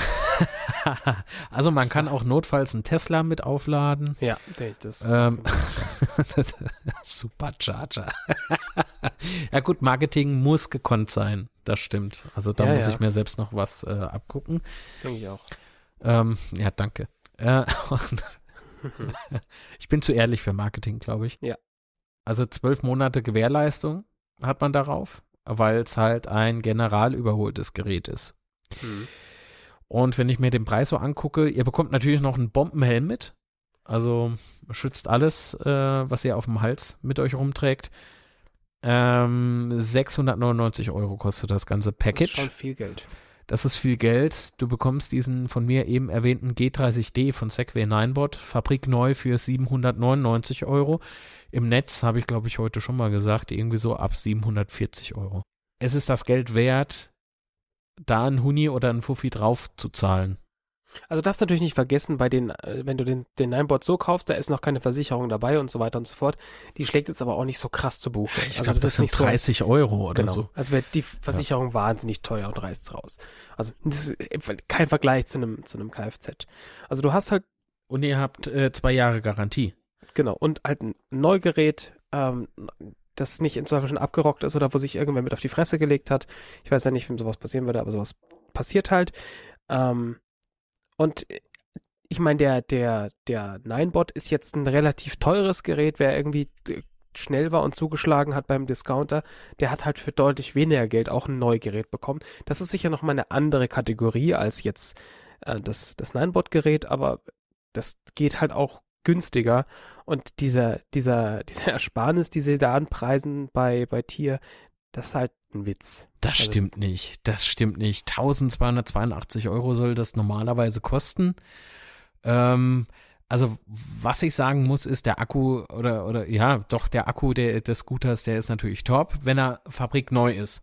also man kann auch notfalls einen Tesla mit aufladen. Ja, das ähm, Supercharger. ja gut, Marketing muss gekonnt sein. Das stimmt. Also da ja, muss ja. ich mir selbst noch was äh, abgucken. Denke ich auch. Ähm, ja, danke. Äh, ich bin zu ehrlich für Marketing, glaube ich. Ja. Also zwölf Monate Gewährleistung hat man darauf weil es halt ein general überholtes Gerät ist. Mhm. Und wenn ich mir den Preis so angucke, ihr bekommt natürlich noch einen Bombenhelm mit. Also schützt alles, äh, was ihr auf dem Hals mit euch rumträgt. Ähm, 699 Euro kostet das ganze Package. Das ist schon viel Geld. Das ist viel Geld. Du bekommst diesen von mir eben erwähnten G30D von Segway Ninebot, fabrikneu für 799 Euro. Im Netz habe ich, glaube ich, heute schon mal gesagt, irgendwie so ab 740 Euro. Es ist das Geld wert, da ein Huni oder ein Fuffi drauf zu zahlen. Also das natürlich nicht vergessen, bei den, äh, wenn du den, den Ninebot so kaufst, da ist noch keine Versicherung dabei und so weiter und so fort. Die schlägt jetzt aber auch nicht so krass zu Buche. Ich also glaub, das, das sind 30 so, Euro oder genau. so. Also wird die Versicherung ja. wahnsinnig teuer und reißt raus. Also das ist kein Vergleich zu einem, zu einem Kfz. Also du hast halt. Und ihr habt äh, zwei Jahre Garantie. Genau, und halt ein Neugerät, ähm, das nicht im Zweifel schon abgerockt ist oder wo sich irgendwer mit auf die Fresse gelegt hat. Ich weiß ja nicht, wem sowas passieren würde, aber sowas passiert halt. Ähm, und ich meine, der, der, der Ninebot ist jetzt ein relativ teures Gerät. Wer irgendwie schnell war und zugeschlagen hat beim Discounter, der hat halt für deutlich weniger Geld auch ein Neugerät bekommen. Das ist sicher nochmal eine andere Kategorie als jetzt äh, das, das Ninebot-Gerät, aber das geht halt auch günstiger. Und dieser, dieser, dieser Ersparnis, die sie da anpreisen bei, bei Tier, das ist halt ein Witz. Das also, stimmt nicht. Das stimmt nicht. 1282 Euro soll das normalerweise kosten. Ähm, also, was ich sagen muss, ist der Akku oder, oder, ja, doch, der Akku der, des Scooters, der ist natürlich top, wenn er fabrikneu ist.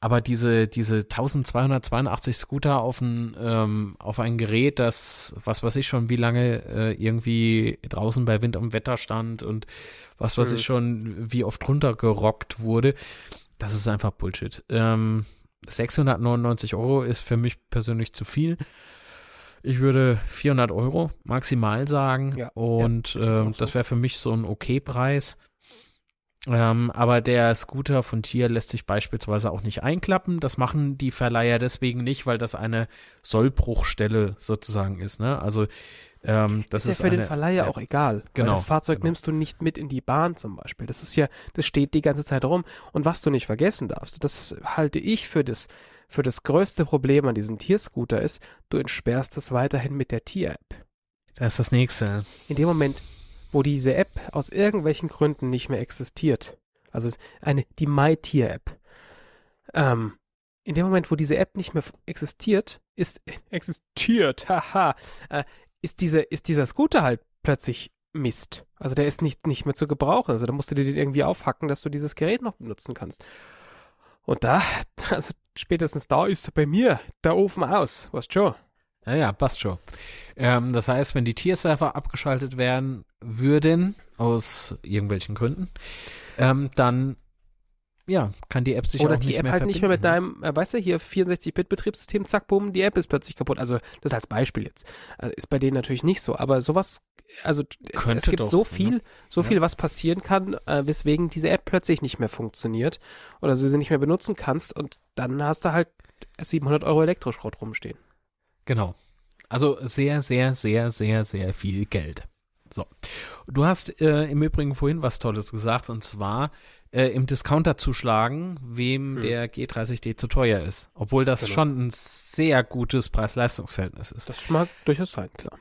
Aber diese, diese 1282 Scooter auf ein, ähm, auf ein Gerät, das, was weiß ich schon, wie lange äh, irgendwie draußen bei Wind und Wetter stand und was weiß mhm. ich schon, wie oft runtergerockt wurde, das ist einfach Bullshit. Ähm, 699 Euro ist für mich persönlich zu viel. Ich würde 400 Euro maximal sagen. Ja, und ja, ähm, das wäre für mich so ein Okay-Preis. Ähm, aber der Scooter von Tier lässt sich beispielsweise auch nicht einklappen. Das machen die Verleiher deswegen nicht, weil das eine Sollbruchstelle sozusagen ist. Ne? Also Ähm, das ist, ist ja für eine, den Verleiher auch egal. Genau, das Fahrzeug genau. nimmst du nicht mit in die Bahn zum Beispiel. Das ist ja, das steht die ganze Zeit rum. Und was du nicht vergessen darfst, das halte ich für das, für das größte Problem an diesem Tierscooter ist, du entsperrst es weiterhin mit der Tier-App. Das ist das nächste. In dem Moment, wo diese App aus irgendwelchen Gründen nicht mehr existiert, also eine, die MyTier-App, ähm, in dem Moment, wo diese App nicht mehr existiert, ist, existiert, haha, äh, ist, diese, ist dieser Scooter halt plötzlich Mist. Also der ist nicht, nicht mehr zu gebrauchen. Also da musst du dir den irgendwie aufhacken, dass du dieses Gerät noch benutzen kannst. Und da, also spätestens da ist bei mir der Ofen aus, weißt schon. Ja, ja, passt schon. Ähm, das heißt, wenn die Tierserver abgeschaltet werden würden, aus irgendwelchen Gründen, ähm, dann ja, kann die App sich Oder auch die nicht App mehr halt nicht mehr mit verbinden. deinem, äh, weißt du, hier 64-Bit-Betriebssystem, zack, bumm, die App ist plötzlich kaputt. Also das als Beispiel jetzt. Also, ist bei denen natürlich nicht so, aber sowas, also Könnte es gibt doch, so ne? viel, so Ja. viel, was passieren kann, äh, weswegen diese App plötzlich nicht mehr funktioniert oder du sie nicht mehr benutzen kannst und dann hast du halt 700 Euro Elektroschrott rumstehen. Genau. Also sehr, sehr, sehr, sehr, sehr viel Geld. So. Du hast äh, im Übrigen vorhin was Tolles gesagt und zwar äh, im Discounter zuschlagen, wem Hm. der G30D zu teuer ist. Obwohl das Genau. schon ein sehr gutes Preis-Leistungs-Verhältnis ist. Das mag durchaus sein, klar.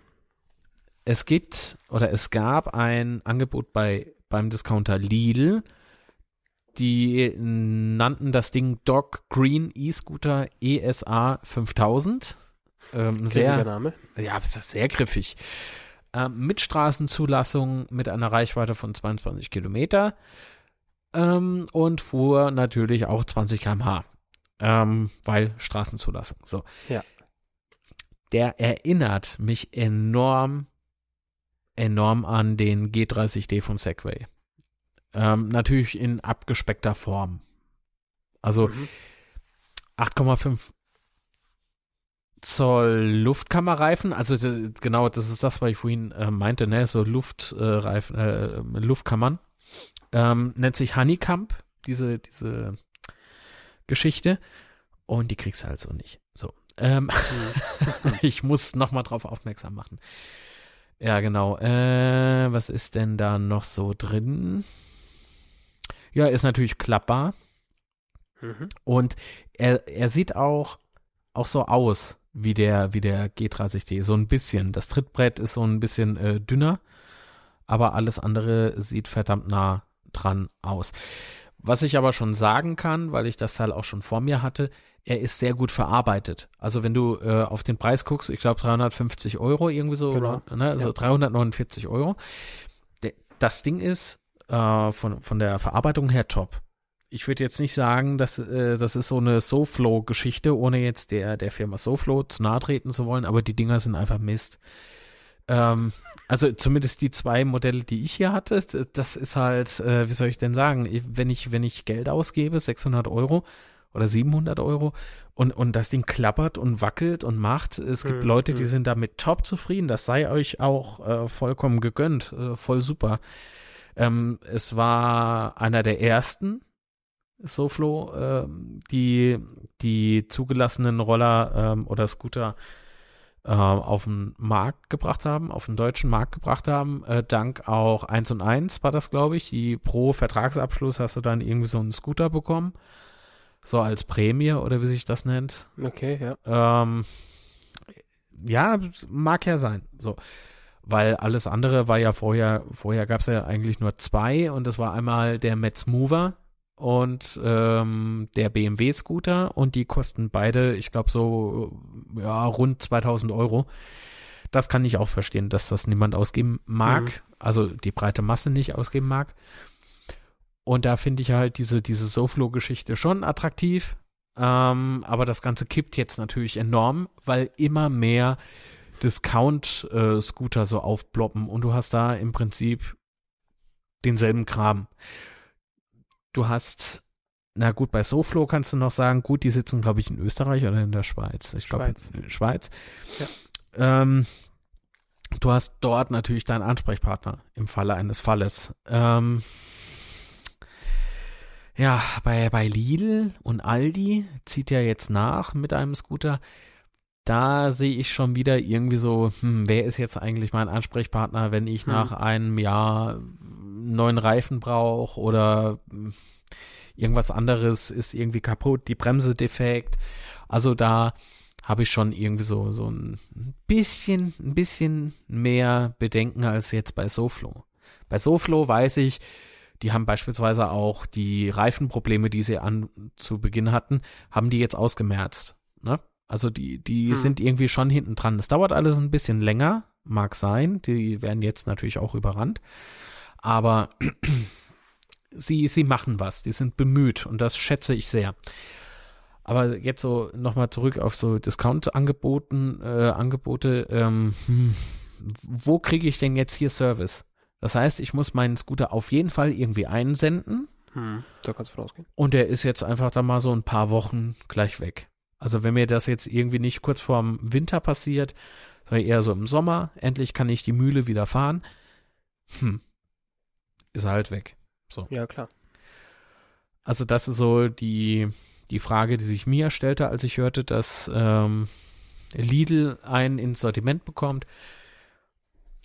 Es gibt oder es gab ein Angebot bei beim Discounter Lidl. Die nannten das Ding Dog Green E-Scooter ESA 5000. Ähm, sehr, Name. ja, sehr griffig. Ähm, mit Straßenzulassung mit einer Reichweite von 22 Kilometer ähm, und fuhr natürlich auch 20 km/h, ähm, weil Straßenzulassung. So. Ja. Der erinnert mich enorm, enorm an den G30D von Segway. Ähm, natürlich in abgespeckter Form. Also Mhm. 8,5 Zoll Luftkammerreifen, also genau, das ist das, was ich vorhin äh, meinte, ne, so Luftreifen, äh, Luftkammern. Ähm, nennt sich Honeycomb, diese, diese Geschichte. Und die kriegst du halt so nicht. So. Ähm, ich muss nochmal drauf aufmerksam machen. Ja, genau. Äh, was ist denn da noch so drin? Ja, ist natürlich klappbar. Mhm. Und er, er sieht auch, auch so aus wie der, wie der G30D. So ein bisschen. Das Trittbrett ist so ein bisschen äh, dünner, aber alles andere sieht verdammt nah dran aus. Was ich aber schon sagen kann, weil ich das Teil auch schon vor mir hatte, er ist sehr gut verarbeitet. Also wenn du äh, auf den Preis guckst, ich glaube 350 Euro irgendwie so, Genau. ne? also Ja. 349 Euro. Das Ding ist äh, von, von der Verarbeitung her top. Ich würde jetzt nicht sagen, dass äh, das ist so eine SoFlo-Geschichte, ohne jetzt der, der Firma SoFlo zu nahe treten zu wollen, aber die Dinger sind einfach Mist. Ähm, also zumindest die zwei Modelle, die ich hier hatte, das ist halt, äh, wie soll ich denn sagen, wenn ich, wenn ich Geld ausgebe, 600 Euro oder 700 Euro und, und das Ding klappert und wackelt und macht, es gibt Hm, Leute, die hm. sind damit top zufrieden, das sei euch auch äh, vollkommen gegönnt, äh, voll super. Ähm, es war einer der ersten SoFlo, ähm, die die zugelassenen Roller ähm, oder Scooter äh, auf den Markt gebracht haben, auf den deutschen Markt gebracht haben. Äh, dank auch 1 und 1 war das, glaube ich. Die pro Vertragsabschluss hast du dann irgendwie so einen Scooter bekommen. So als Prämie oder wie sich das nennt. Okay, ja. Ähm, ja, mag ja sein. So. Weil alles andere war ja vorher, vorher gab es ja eigentlich nur zwei und das war einmal der Metz Mover und ähm, der BMW Scooter und die kosten beide, ich glaube so ja, rund 2000 Euro. Das kann ich auch verstehen, dass das niemand ausgeben mag, Mhm. also die breite Masse nicht ausgeben mag. Und da finde ich halt diese, diese SoFlo-Geschichte schon attraktiv. Ähm, aber das Ganze kippt jetzt natürlich enorm, weil immer mehr Discount-Scooter so aufploppen und du hast da im Prinzip denselben Kram. Du hast, na gut, bei SoFlo kannst du noch sagen, gut, die sitzen, glaube ich, in Österreich oder in der Schweiz. Ich glaube, Schweiz. in Schweiz. Ja. Ähm, du hast dort natürlich deinen Ansprechpartner im Falle eines Falles. Ähm, ja, bei, bei Lidl und Aldi zieht ja jetzt nach mit einem Scooter. da sehe ich schon wieder irgendwie so, hm, wer ist jetzt eigentlich mein Ansprechpartner, wenn ich hm. nach einem Jahr neuen Reifen brauche oder hm, irgendwas anderes ist irgendwie kaputt, die Bremse defekt. Also da habe ich schon irgendwie so, so ein bisschen, ein bisschen mehr Bedenken als jetzt bei SoFlo. Bei SoFlo weiß ich, die haben beispielsweise auch die Reifenprobleme, die sie an zu Beginn hatten, haben die jetzt ausgemerzt. Ne? Also die, die hm. sind irgendwie schon hinten dran. Das dauert alles ein bisschen länger, mag sein. Die werden jetzt natürlich auch überrannt. Aber sie, sie machen was, die sind bemüht und das schätze ich sehr. Aber jetzt so nochmal zurück auf so Discount-Angeboten, äh, Angebote, ähm, hm, wo kriege ich denn jetzt hier Service? Das heißt, ich muss meinen Scooter auf jeden Fall irgendwie einsenden. Hm, da kannst du von ausgehen. Und der ist jetzt einfach da mal so ein paar Wochen gleich weg. Also wenn mir das jetzt irgendwie nicht kurz vorm Winter passiert, sondern eher so im Sommer, endlich kann ich die Mühle wieder fahren, hm, ist er halt weg. So. Ja, klar. Also das ist so die, die Frage, die sich mir stellte, als ich hörte, dass ähm, Lidl ein ins Sortiment bekommt.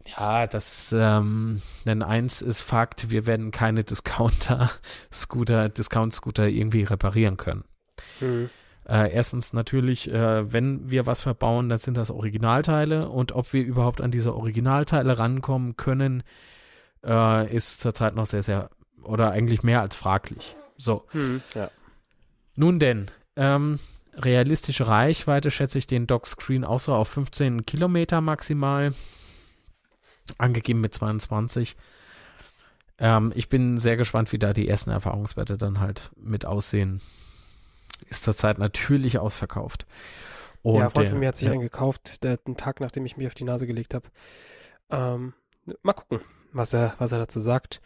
Ja, das, ähm, denn eins ist Fakt, wir werden keine Discounter-Scooter, Discount-Scooter irgendwie reparieren können. Mhm. Äh, erstens natürlich, äh, wenn wir was verbauen, dann sind das Originalteile und ob wir überhaupt an diese Originalteile rankommen können, äh, ist zurzeit noch sehr, sehr oder eigentlich mehr als fraglich. So. Hm, ja. Nun denn, ähm, realistische Reichweite schätze ich den Dockscreen auch so auf 15 Kilometer maximal. Angegeben mit 22. Ähm, ich bin sehr gespannt, wie da die ersten Erfahrungswerte dann halt mit aussehen. Ist zurzeit natürlich ausverkauft. Und ja, Freund von mir hat sich ja. einen gekauft, der, den Tag, nachdem ich mich auf die Nase gelegt habe. Ähm, mal gucken, was er, was er dazu sagt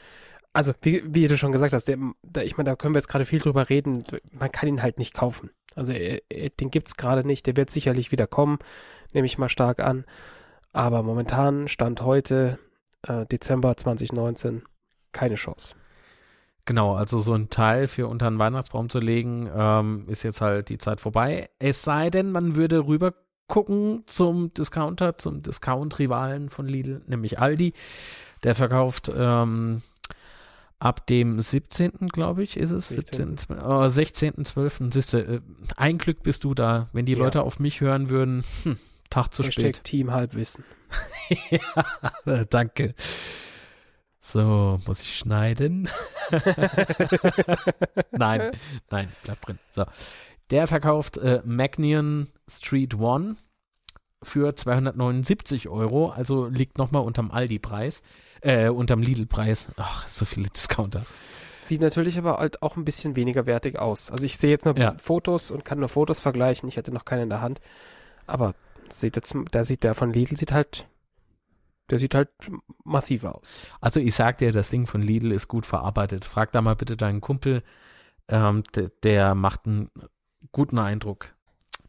also wie, wie du schon gesagt hast, der, der, ich meine, da können wir jetzt gerade viel drüber reden. Man kann ihn halt nicht kaufen. Also er, er, den gibt's gerade nicht. Der wird sicherlich wieder kommen, nehme ich mal stark an. Aber momentan stand heute äh, Dezember 2019 keine Chance. Genau, also so ein Teil für unter den Weihnachtsbaum zu legen, ähm, ist jetzt halt die Zeit vorbei. Es sei denn, man würde rüber gucken zum Discounter, zum Discount-Rivalen von Lidl, nämlich Aldi. Der verkauft ähm, ab dem 17. glaube ich, ist es. 16. 17, oh, 16.12. Siehste, äh, ein Glück bist du da. Wenn die ja. Leute auf mich hören würden, hm, Tag zu Hashtag spät. Team Halbwissen. ja, danke. So, muss ich schneiden? nein, nein, bleibt drin. So. Der verkauft äh, Magnion Street One für 279 Euro, also liegt nochmal unterm Aldi-Preis äh, unterm Lidl-Preis. Ach, so viele Discounter. Sieht natürlich aber halt auch ein bisschen weniger wertig aus. Also ich sehe jetzt nur ja. Fotos und kann nur Fotos vergleichen. Ich hätte noch keine in der Hand. Aber sieht jetzt, da sieht der von Lidl sieht halt, der sieht halt massiver aus. Also ich sag dir, das Ding von Lidl ist gut verarbeitet. Frag da mal bitte deinen Kumpel. Ähm, der macht einen guten Eindruck.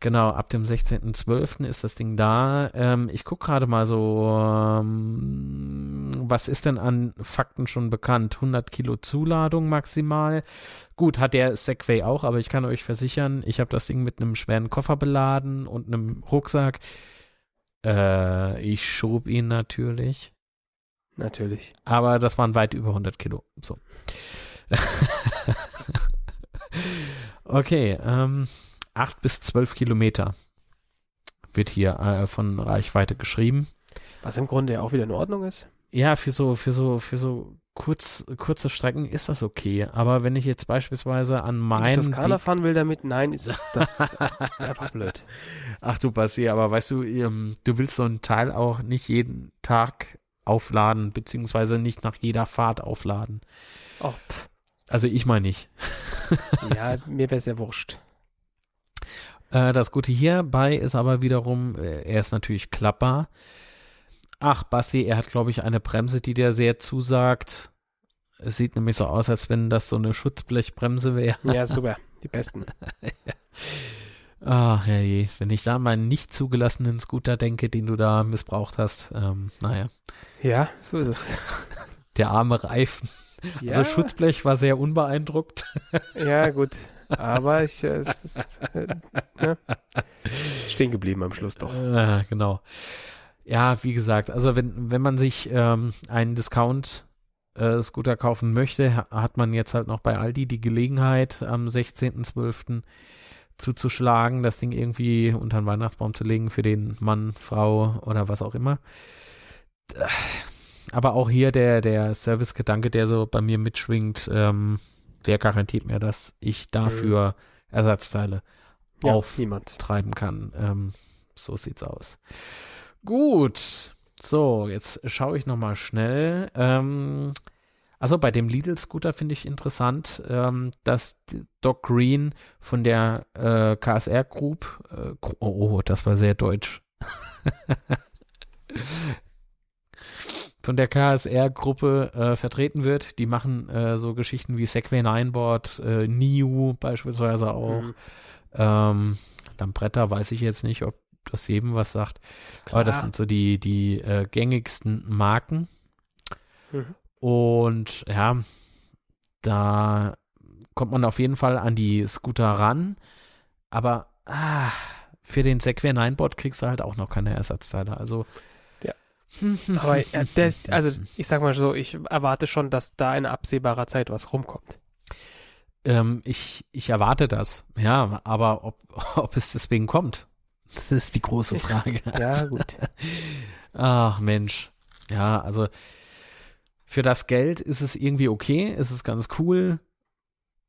Genau, ab dem 16.12. ist das Ding da. Ähm, ich gucke gerade mal so, ähm, was ist denn an Fakten schon bekannt? 100 Kilo Zuladung maximal. Gut, hat der Segway auch, aber ich kann euch versichern, ich habe das Ding mit einem schweren Koffer beladen und einem Rucksack. Äh, ich schob ihn natürlich. Natürlich. Aber das waren weit über 100 Kilo. So. okay, ähm 8 bis 12 Kilometer wird hier äh, von Reichweite geschrieben. Was im Grunde ja auch wieder in Ordnung ist. Ja, für so, für so, für so kurz, kurze Strecken ist das okay. Aber wenn ich jetzt beispielsweise an meinen. Wenn Toskana fahren will damit, nein, ist das einfach blöd. Ach du Basti, aber weißt du, ähm, du willst so ein Teil auch nicht jeden Tag aufladen, beziehungsweise nicht nach jeder Fahrt aufladen. Oh, also ich meine nicht. ja, mir wäre es ja wurscht. Äh, das Gute hierbei ist aber wiederum, äh, er ist natürlich klappbar. Ach, Basti, er hat, glaube ich, eine Bremse, die dir sehr zusagt. Es sieht nämlich so aus, als wenn das so eine Schutzblechbremse wäre. Ja, super. Die besten. Ach, herrje. Wenn ich da meinen nicht zugelassenen Scooter denke, den du da missbraucht hast, ähm, naja. Ja, so ist es. Der arme Reifen. Ja. Also Schutzblech war sehr unbeeindruckt. Ja, gut. Aber ich, äh, es ist äh, ne? stehen geblieben am Schluss doch. Äh, genau. Ja, wie gesagt, also wenn, wenn man sich ähm, einen Discount äh, Scooter kaufen möchte, ha hat man jetzt halt noch bei Aldi die Gelegenheit, am 16.12. zuzuschlagen, das Ding irgendwie unter den Weihnachtsbaum zu legen für den Mann, Frau oder was auch immer. Aber auch hier der, der Service-Gedanke, der so bei mir mitschwingt, ähm, wer garantiert mir, dass ich dafür Ersatzteile Ja, auftreiben niemand. kann. Ähm, so sieht's aus. Gut. So, jetzt schaue ich nochmal schnell. Ähm, also bei dem Lidl-Scooter finde ich interessant, ähm, dass Doc Green von der äh, KSR Group, äh, oh, oh, das war sehr deutsch. von der KSR-Gruppe äh, vertreten wird. Die machen äh, so Geschichten wie Segway Nineboard, äh, NIU beispielsweise auch. Mhm. Ähm, Lambretta weiß ich jetzt nicht, ob das jedem was sagt. Aber das Klar. sind so die, die äh, gängigsten Marken. Mhm. Und ja, da kommt man auf jeden Fall an die Scooter ran. Aber ah, für den Segway Nineboard kriegst du halt auch noch keine Ersatzteile. Also. Aber äh, ist, also ich sag mal so, ich erwarte schon, dass da in absehbarer Zeit was rumkommt. Ähm, ich, ich erwarte das, ja, aber ob, ob es deswegen kommt, das ist die große Frage. Ja, gut. Ach Mensch, ja, also für das Geld ist es irgendwie okay, ist es ganz cool.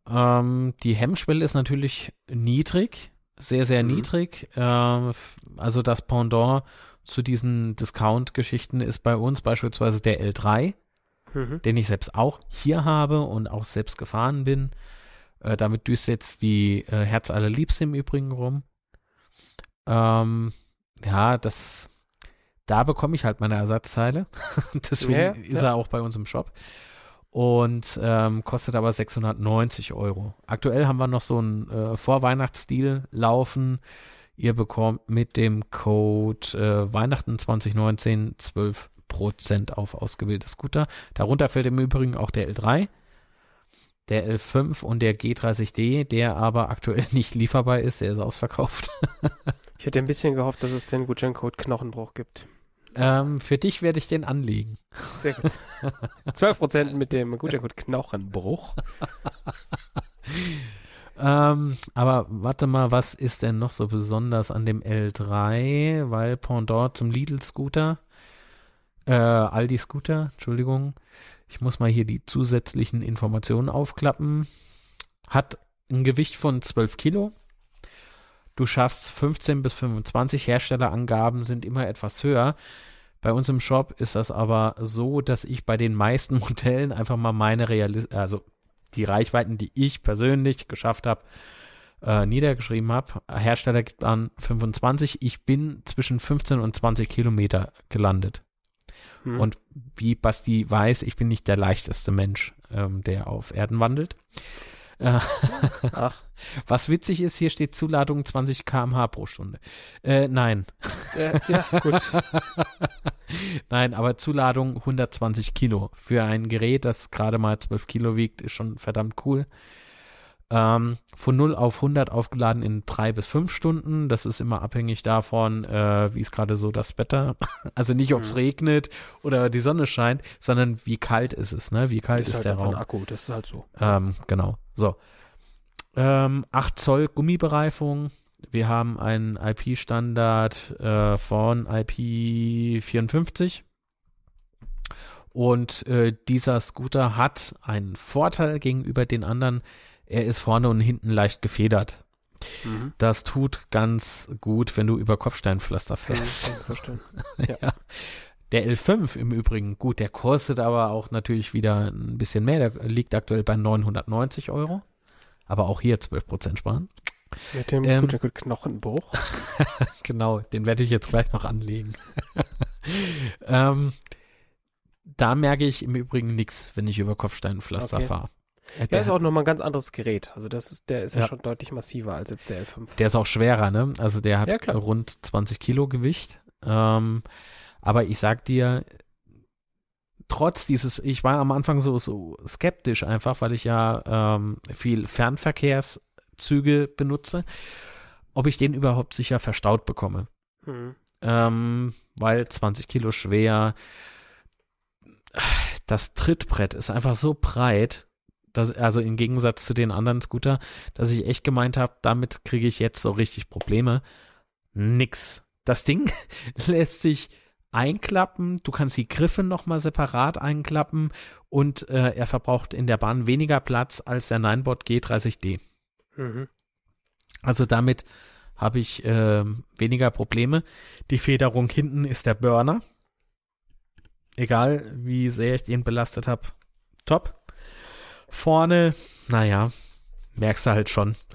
Ähm, die Hemmschwelle ist natürlich niedrig, sehr, sehr Mhm. niedrig. Ähm, also das Pendant zu diesen Discount-Geschichten ist bei uns beispielsweise der L3 Mhm. den ich selbst auch hier habe und auch selbst gefahren bin. Äh, damit düst jetzt die äh, Herz allerliebste im Übrigen rum. Ähm, ja, das, da bekomme ich halt meine Ersatzteile. Deswegen ja, ist ja. er auch bei uns im Shop. Und ähm, kostet aber 690 Euro. Aktuell haben wir noch so einen äh, Vorweihnachtsdeal laufen. Ihr bekommt mit dem Code äh, Weihnachten 2019 12% auf ausgewählte Scooter. Darunter fällt im Übrigen auch der L3, der L5 und der G30D, der aber aktuell nicht lieferbar ist. Der ist ausverkauft. Ich hätte ein bisschen gehofft, dass es den Gutscheincode Knochenbruch gibt. ähm, für dich werde ich den anlegen. Sehr gut. 12% mit dem Gutscheincode Knochenbruch. Ähm, aber warte mal, was ist denn noch so besonders an dem L3? Weil Pendant zum Lidl-Scooter, äh, Aldi-Scooter, Entschuldigung, ich muss mal hier die zusätzlichen Informationen aufklappen. Hat ein Gewicht von 12 Kilo. Du schaffst 15 bis 25. Herstellerangaben sind immer etwas höher. Bei uns im Shop ist das aber so, dass ich bei den meisten Modellen einfach mal meine Realis also die Reichweiten, die ich persönlich geschafft habe, äh, niedergeschrieben habe. Hersteller gibt an 25. Ich bin zwischen 15 und 20 Kilometer gelandet. Mhm. Und wie Basti weiß, ich bin nicht der leichteste Mensch, ähm, der auf Erden wandelt. Äh, Ach, was witzig ist, hier steht Zuladung 20 km/h pro Stunde. Äh, nein. äh, ja, gut. Nein, aber Zuladung 120 Kilo. Für ein Gerät, das gerade mal 12 Kilo wiegt, ist schon verdammt cool. Ähm, von 0 auf 100 aufgeladen in drei bis fünf Stunden. Das ist immer abhängig davon, äh, wie ist gerade so das Wetter. Also nicht, ob es Mhm. regnet oder die Sonne scheint, sondern wie kalt ist es, ne? Wie kalt ist, halt der Raum? ein Akku, das ist halt so. Ähm, genau. So. Ähm, 8 Zoll Gummibereifung. Wir haben einen IP-Standard äh, von IP54. Und äh, dieser Scooter hat einen Vorteil gegenüber den anderen. Er ist vorne und hinten leicht gefedert. Mhm. Das tut ganz gut, wenn du über Kopfsteinpflaster fährst. verstehen. Ja. Der L5 im Übrigen, gut, der kostet aber auch natürlich wieder ein bisschen mehr. Der liegt aktuell bei 990 Euro. Aber auch hier 12% sparen. Mit dem Ähm, Gutscheincode Knochenbruch. Genau, den werde ich jetzt gleich noch anlegen. ähm, da merke ich im Übrigen nichts, wenn ich über Kopfsteinpflaster Okay. fahre. Äh, Der ist Der, auch nochmal ein ganz anderes Gerät. Also das ist, der ist ja, Ja. schon deutlich massiver als jetzt der L5. der ist auch schwerer, ne? Also der hat Ja, rund 20 Kilo Gewicht. Ähm, aber ich sag dir, trotz dieses, ich war am Anfang so, so skeptisch einfach, weil ich ja ähm, viel Fernverkehrszeit Züge benutze, ob ich den überhaupt sicher verstaut bekomme. Mhm. Ähm, weil 20 Kilo schwer, das Trittbrett ist einfach so breit, dass, also im Gegensatz zu den anderen Scooter, dass ich echt gemeint habe, damit kriege ich jetzt so richtig Probleme. Nix. Das Ding lässt sich einklappen, du kannst die Griffe nochmal separat einklappen und äh, er verbraucht in der Bahn weniger Platz als der Ninebot G30D. Mhm. Also damit habe ich äh, weniger Probleme. Die Federung hinten ist der Burner. Egal, wie sehr ich den belastet habe. Top. Vorne, naja, merkst du halt schon.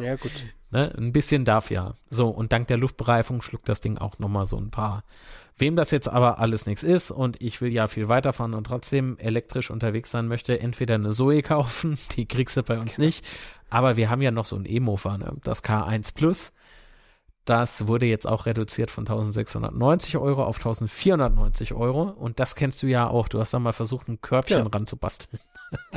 Ja, gut. ne? Ein bisschen darf ja. So, und dank der Luftbereifung schluckt das Ding auch nochmal so ein paar. Wem das jetzt aber alles nichts ist und ich will ja viel weiterfahren und trotzdem elektrisch unterwegs sein möchte, entweder eine Zoe kaufen, die kriegst du bei uns genau. nicht, aber wir haben ja noch so ein E-Mofa, ne? das K1 Plus. Das wurde jetzt auch reduziert von 1690 Euro auf 1490 Euro. Und das kennst du ja auch. Du hast da mal versucht, ein Körbchen ja. ranzubasteln.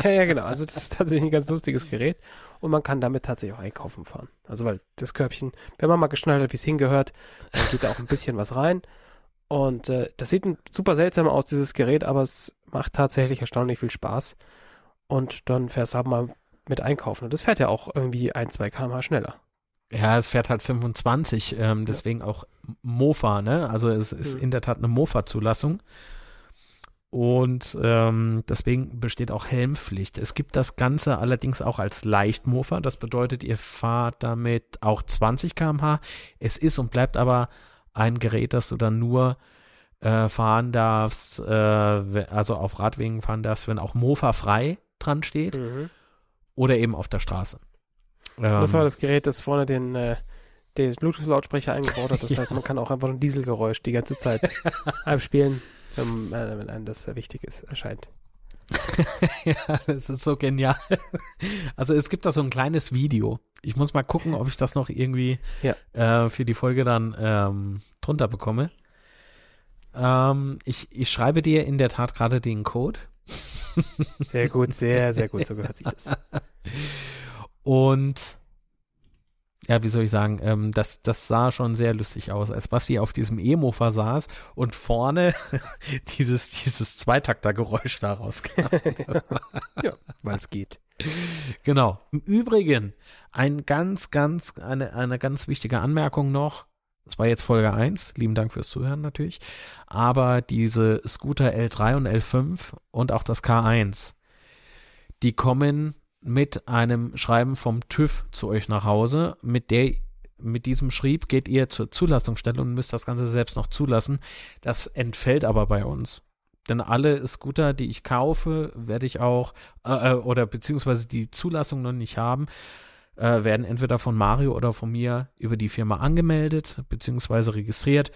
Ja, ja, genau. Also das ist tatsächlich ein ganz lustiges Gerät. Und man kann damit tatsächlich auch einkaufen fahren. Also weil das Körbchen, wenn man mal geschnallt hat, wie es hingehört, dann geht da auch ein bisschen was rein. Und äh, das sieht super seltsam aus, dieses Gerät, aber es macht tatsächlich erstaunlich viel Spaß. Und dann fährst du halt mal mit einkaufen. Und das fährt ja auch irgendwie ein, zwei km schneller. Ja, es fährt halt 25, ähm, deswegen ja. auch Mofa, ne? Also es ist mhm. in der Tat eine Mofa-Zulassung. Und ähm, deswegen besteht auch Helmpflicht. Es gibt das Ganze allerdings auch als Leichtmofa. Das bedeutet, ihr fahrt damit auch 20 km/h. Es ist und bleibt aber ein Gerät, das du dann nur äh, fahren darfst, äh, also auf Radwegen fahren darfst, wenn auch Mofa frei dran steht mhm. Oder eben auf der Straße. das war ähm, das Gerät, das vorne den, äh, den Bluetooth-Lautsprecher eingebaut hat. Das ja. heißt, man kann auch einfach ein Dieselgeräusch die ganze Zeit abspielen, wenn, äh, wenn einem das wichtig ist, erscheint. ja, das ist so genial. Also es gibt da so ein kleines Video. Ich muss mal gucken, ob ich das noch irgendwie ja. äh, für die Folge dann ähm, drunter bekomme. Ähm, ich, ich schreibe dir in der Tat gerade den Code. Sehr gut, sehr, sehr gut, so gehört sich das. Und ja, wie soll ich sagen, ähm, das, das sah schon sehr lustig aus, als Basti auf diesem E-Mofa saß und vorne dieses, dieses Zweitaktergeräusch da rauskam. ja, weil es geht. Genau. Im Übrigen, ein ganz, ganz, eine, eine ganz wichtige Anmerkung noch. Das war jetzt Folge 1. Lieben Dank fürs Zuhören natürlich. Aber diese Scooter L3 und L5 und auch das K1, die kommen mit einem Schreiben vom TÜV zu euch nach Hause. Mit der mit diesem Schrieb geht ihr zur Zulassungsstelle und müsst das Ganze selbst noch zulassen. Das entfällt aber bei uns. Denn alle Scooter, die ich kaufe, werde ich auch, äh, äh, oder beziehungsweise die Zulassung noch nicht haben, äh, werden entweder von Mario oder von mir über die Firma angemeldet, beziehungsweise registriert.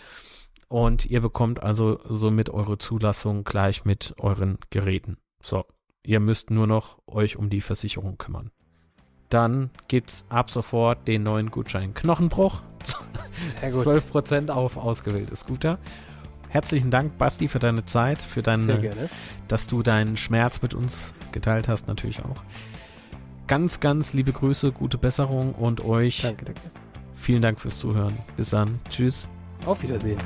Und ihr bekommt also somit eure Zulassung gleich mit euren Geräten. So. Ihr müsst nur noch euch um die Versicherung kümmern. Dann gibt es ab sofort den neuen Gutschein Knochenbruch. Sehr gut. 12% auf ausgewählte Scooter. Herzlichen Dank, Basti, für deine Zeit, für deine, dass du deinen Schmerz mit uns geteilt hast, natürlich auch. Ganz, ganz liebe Grüße, gute Besserung und euch. Danke, danke. Vielen Dank fürs Zuhören. Bis dann. Tschüss. Auf Wiedersehen.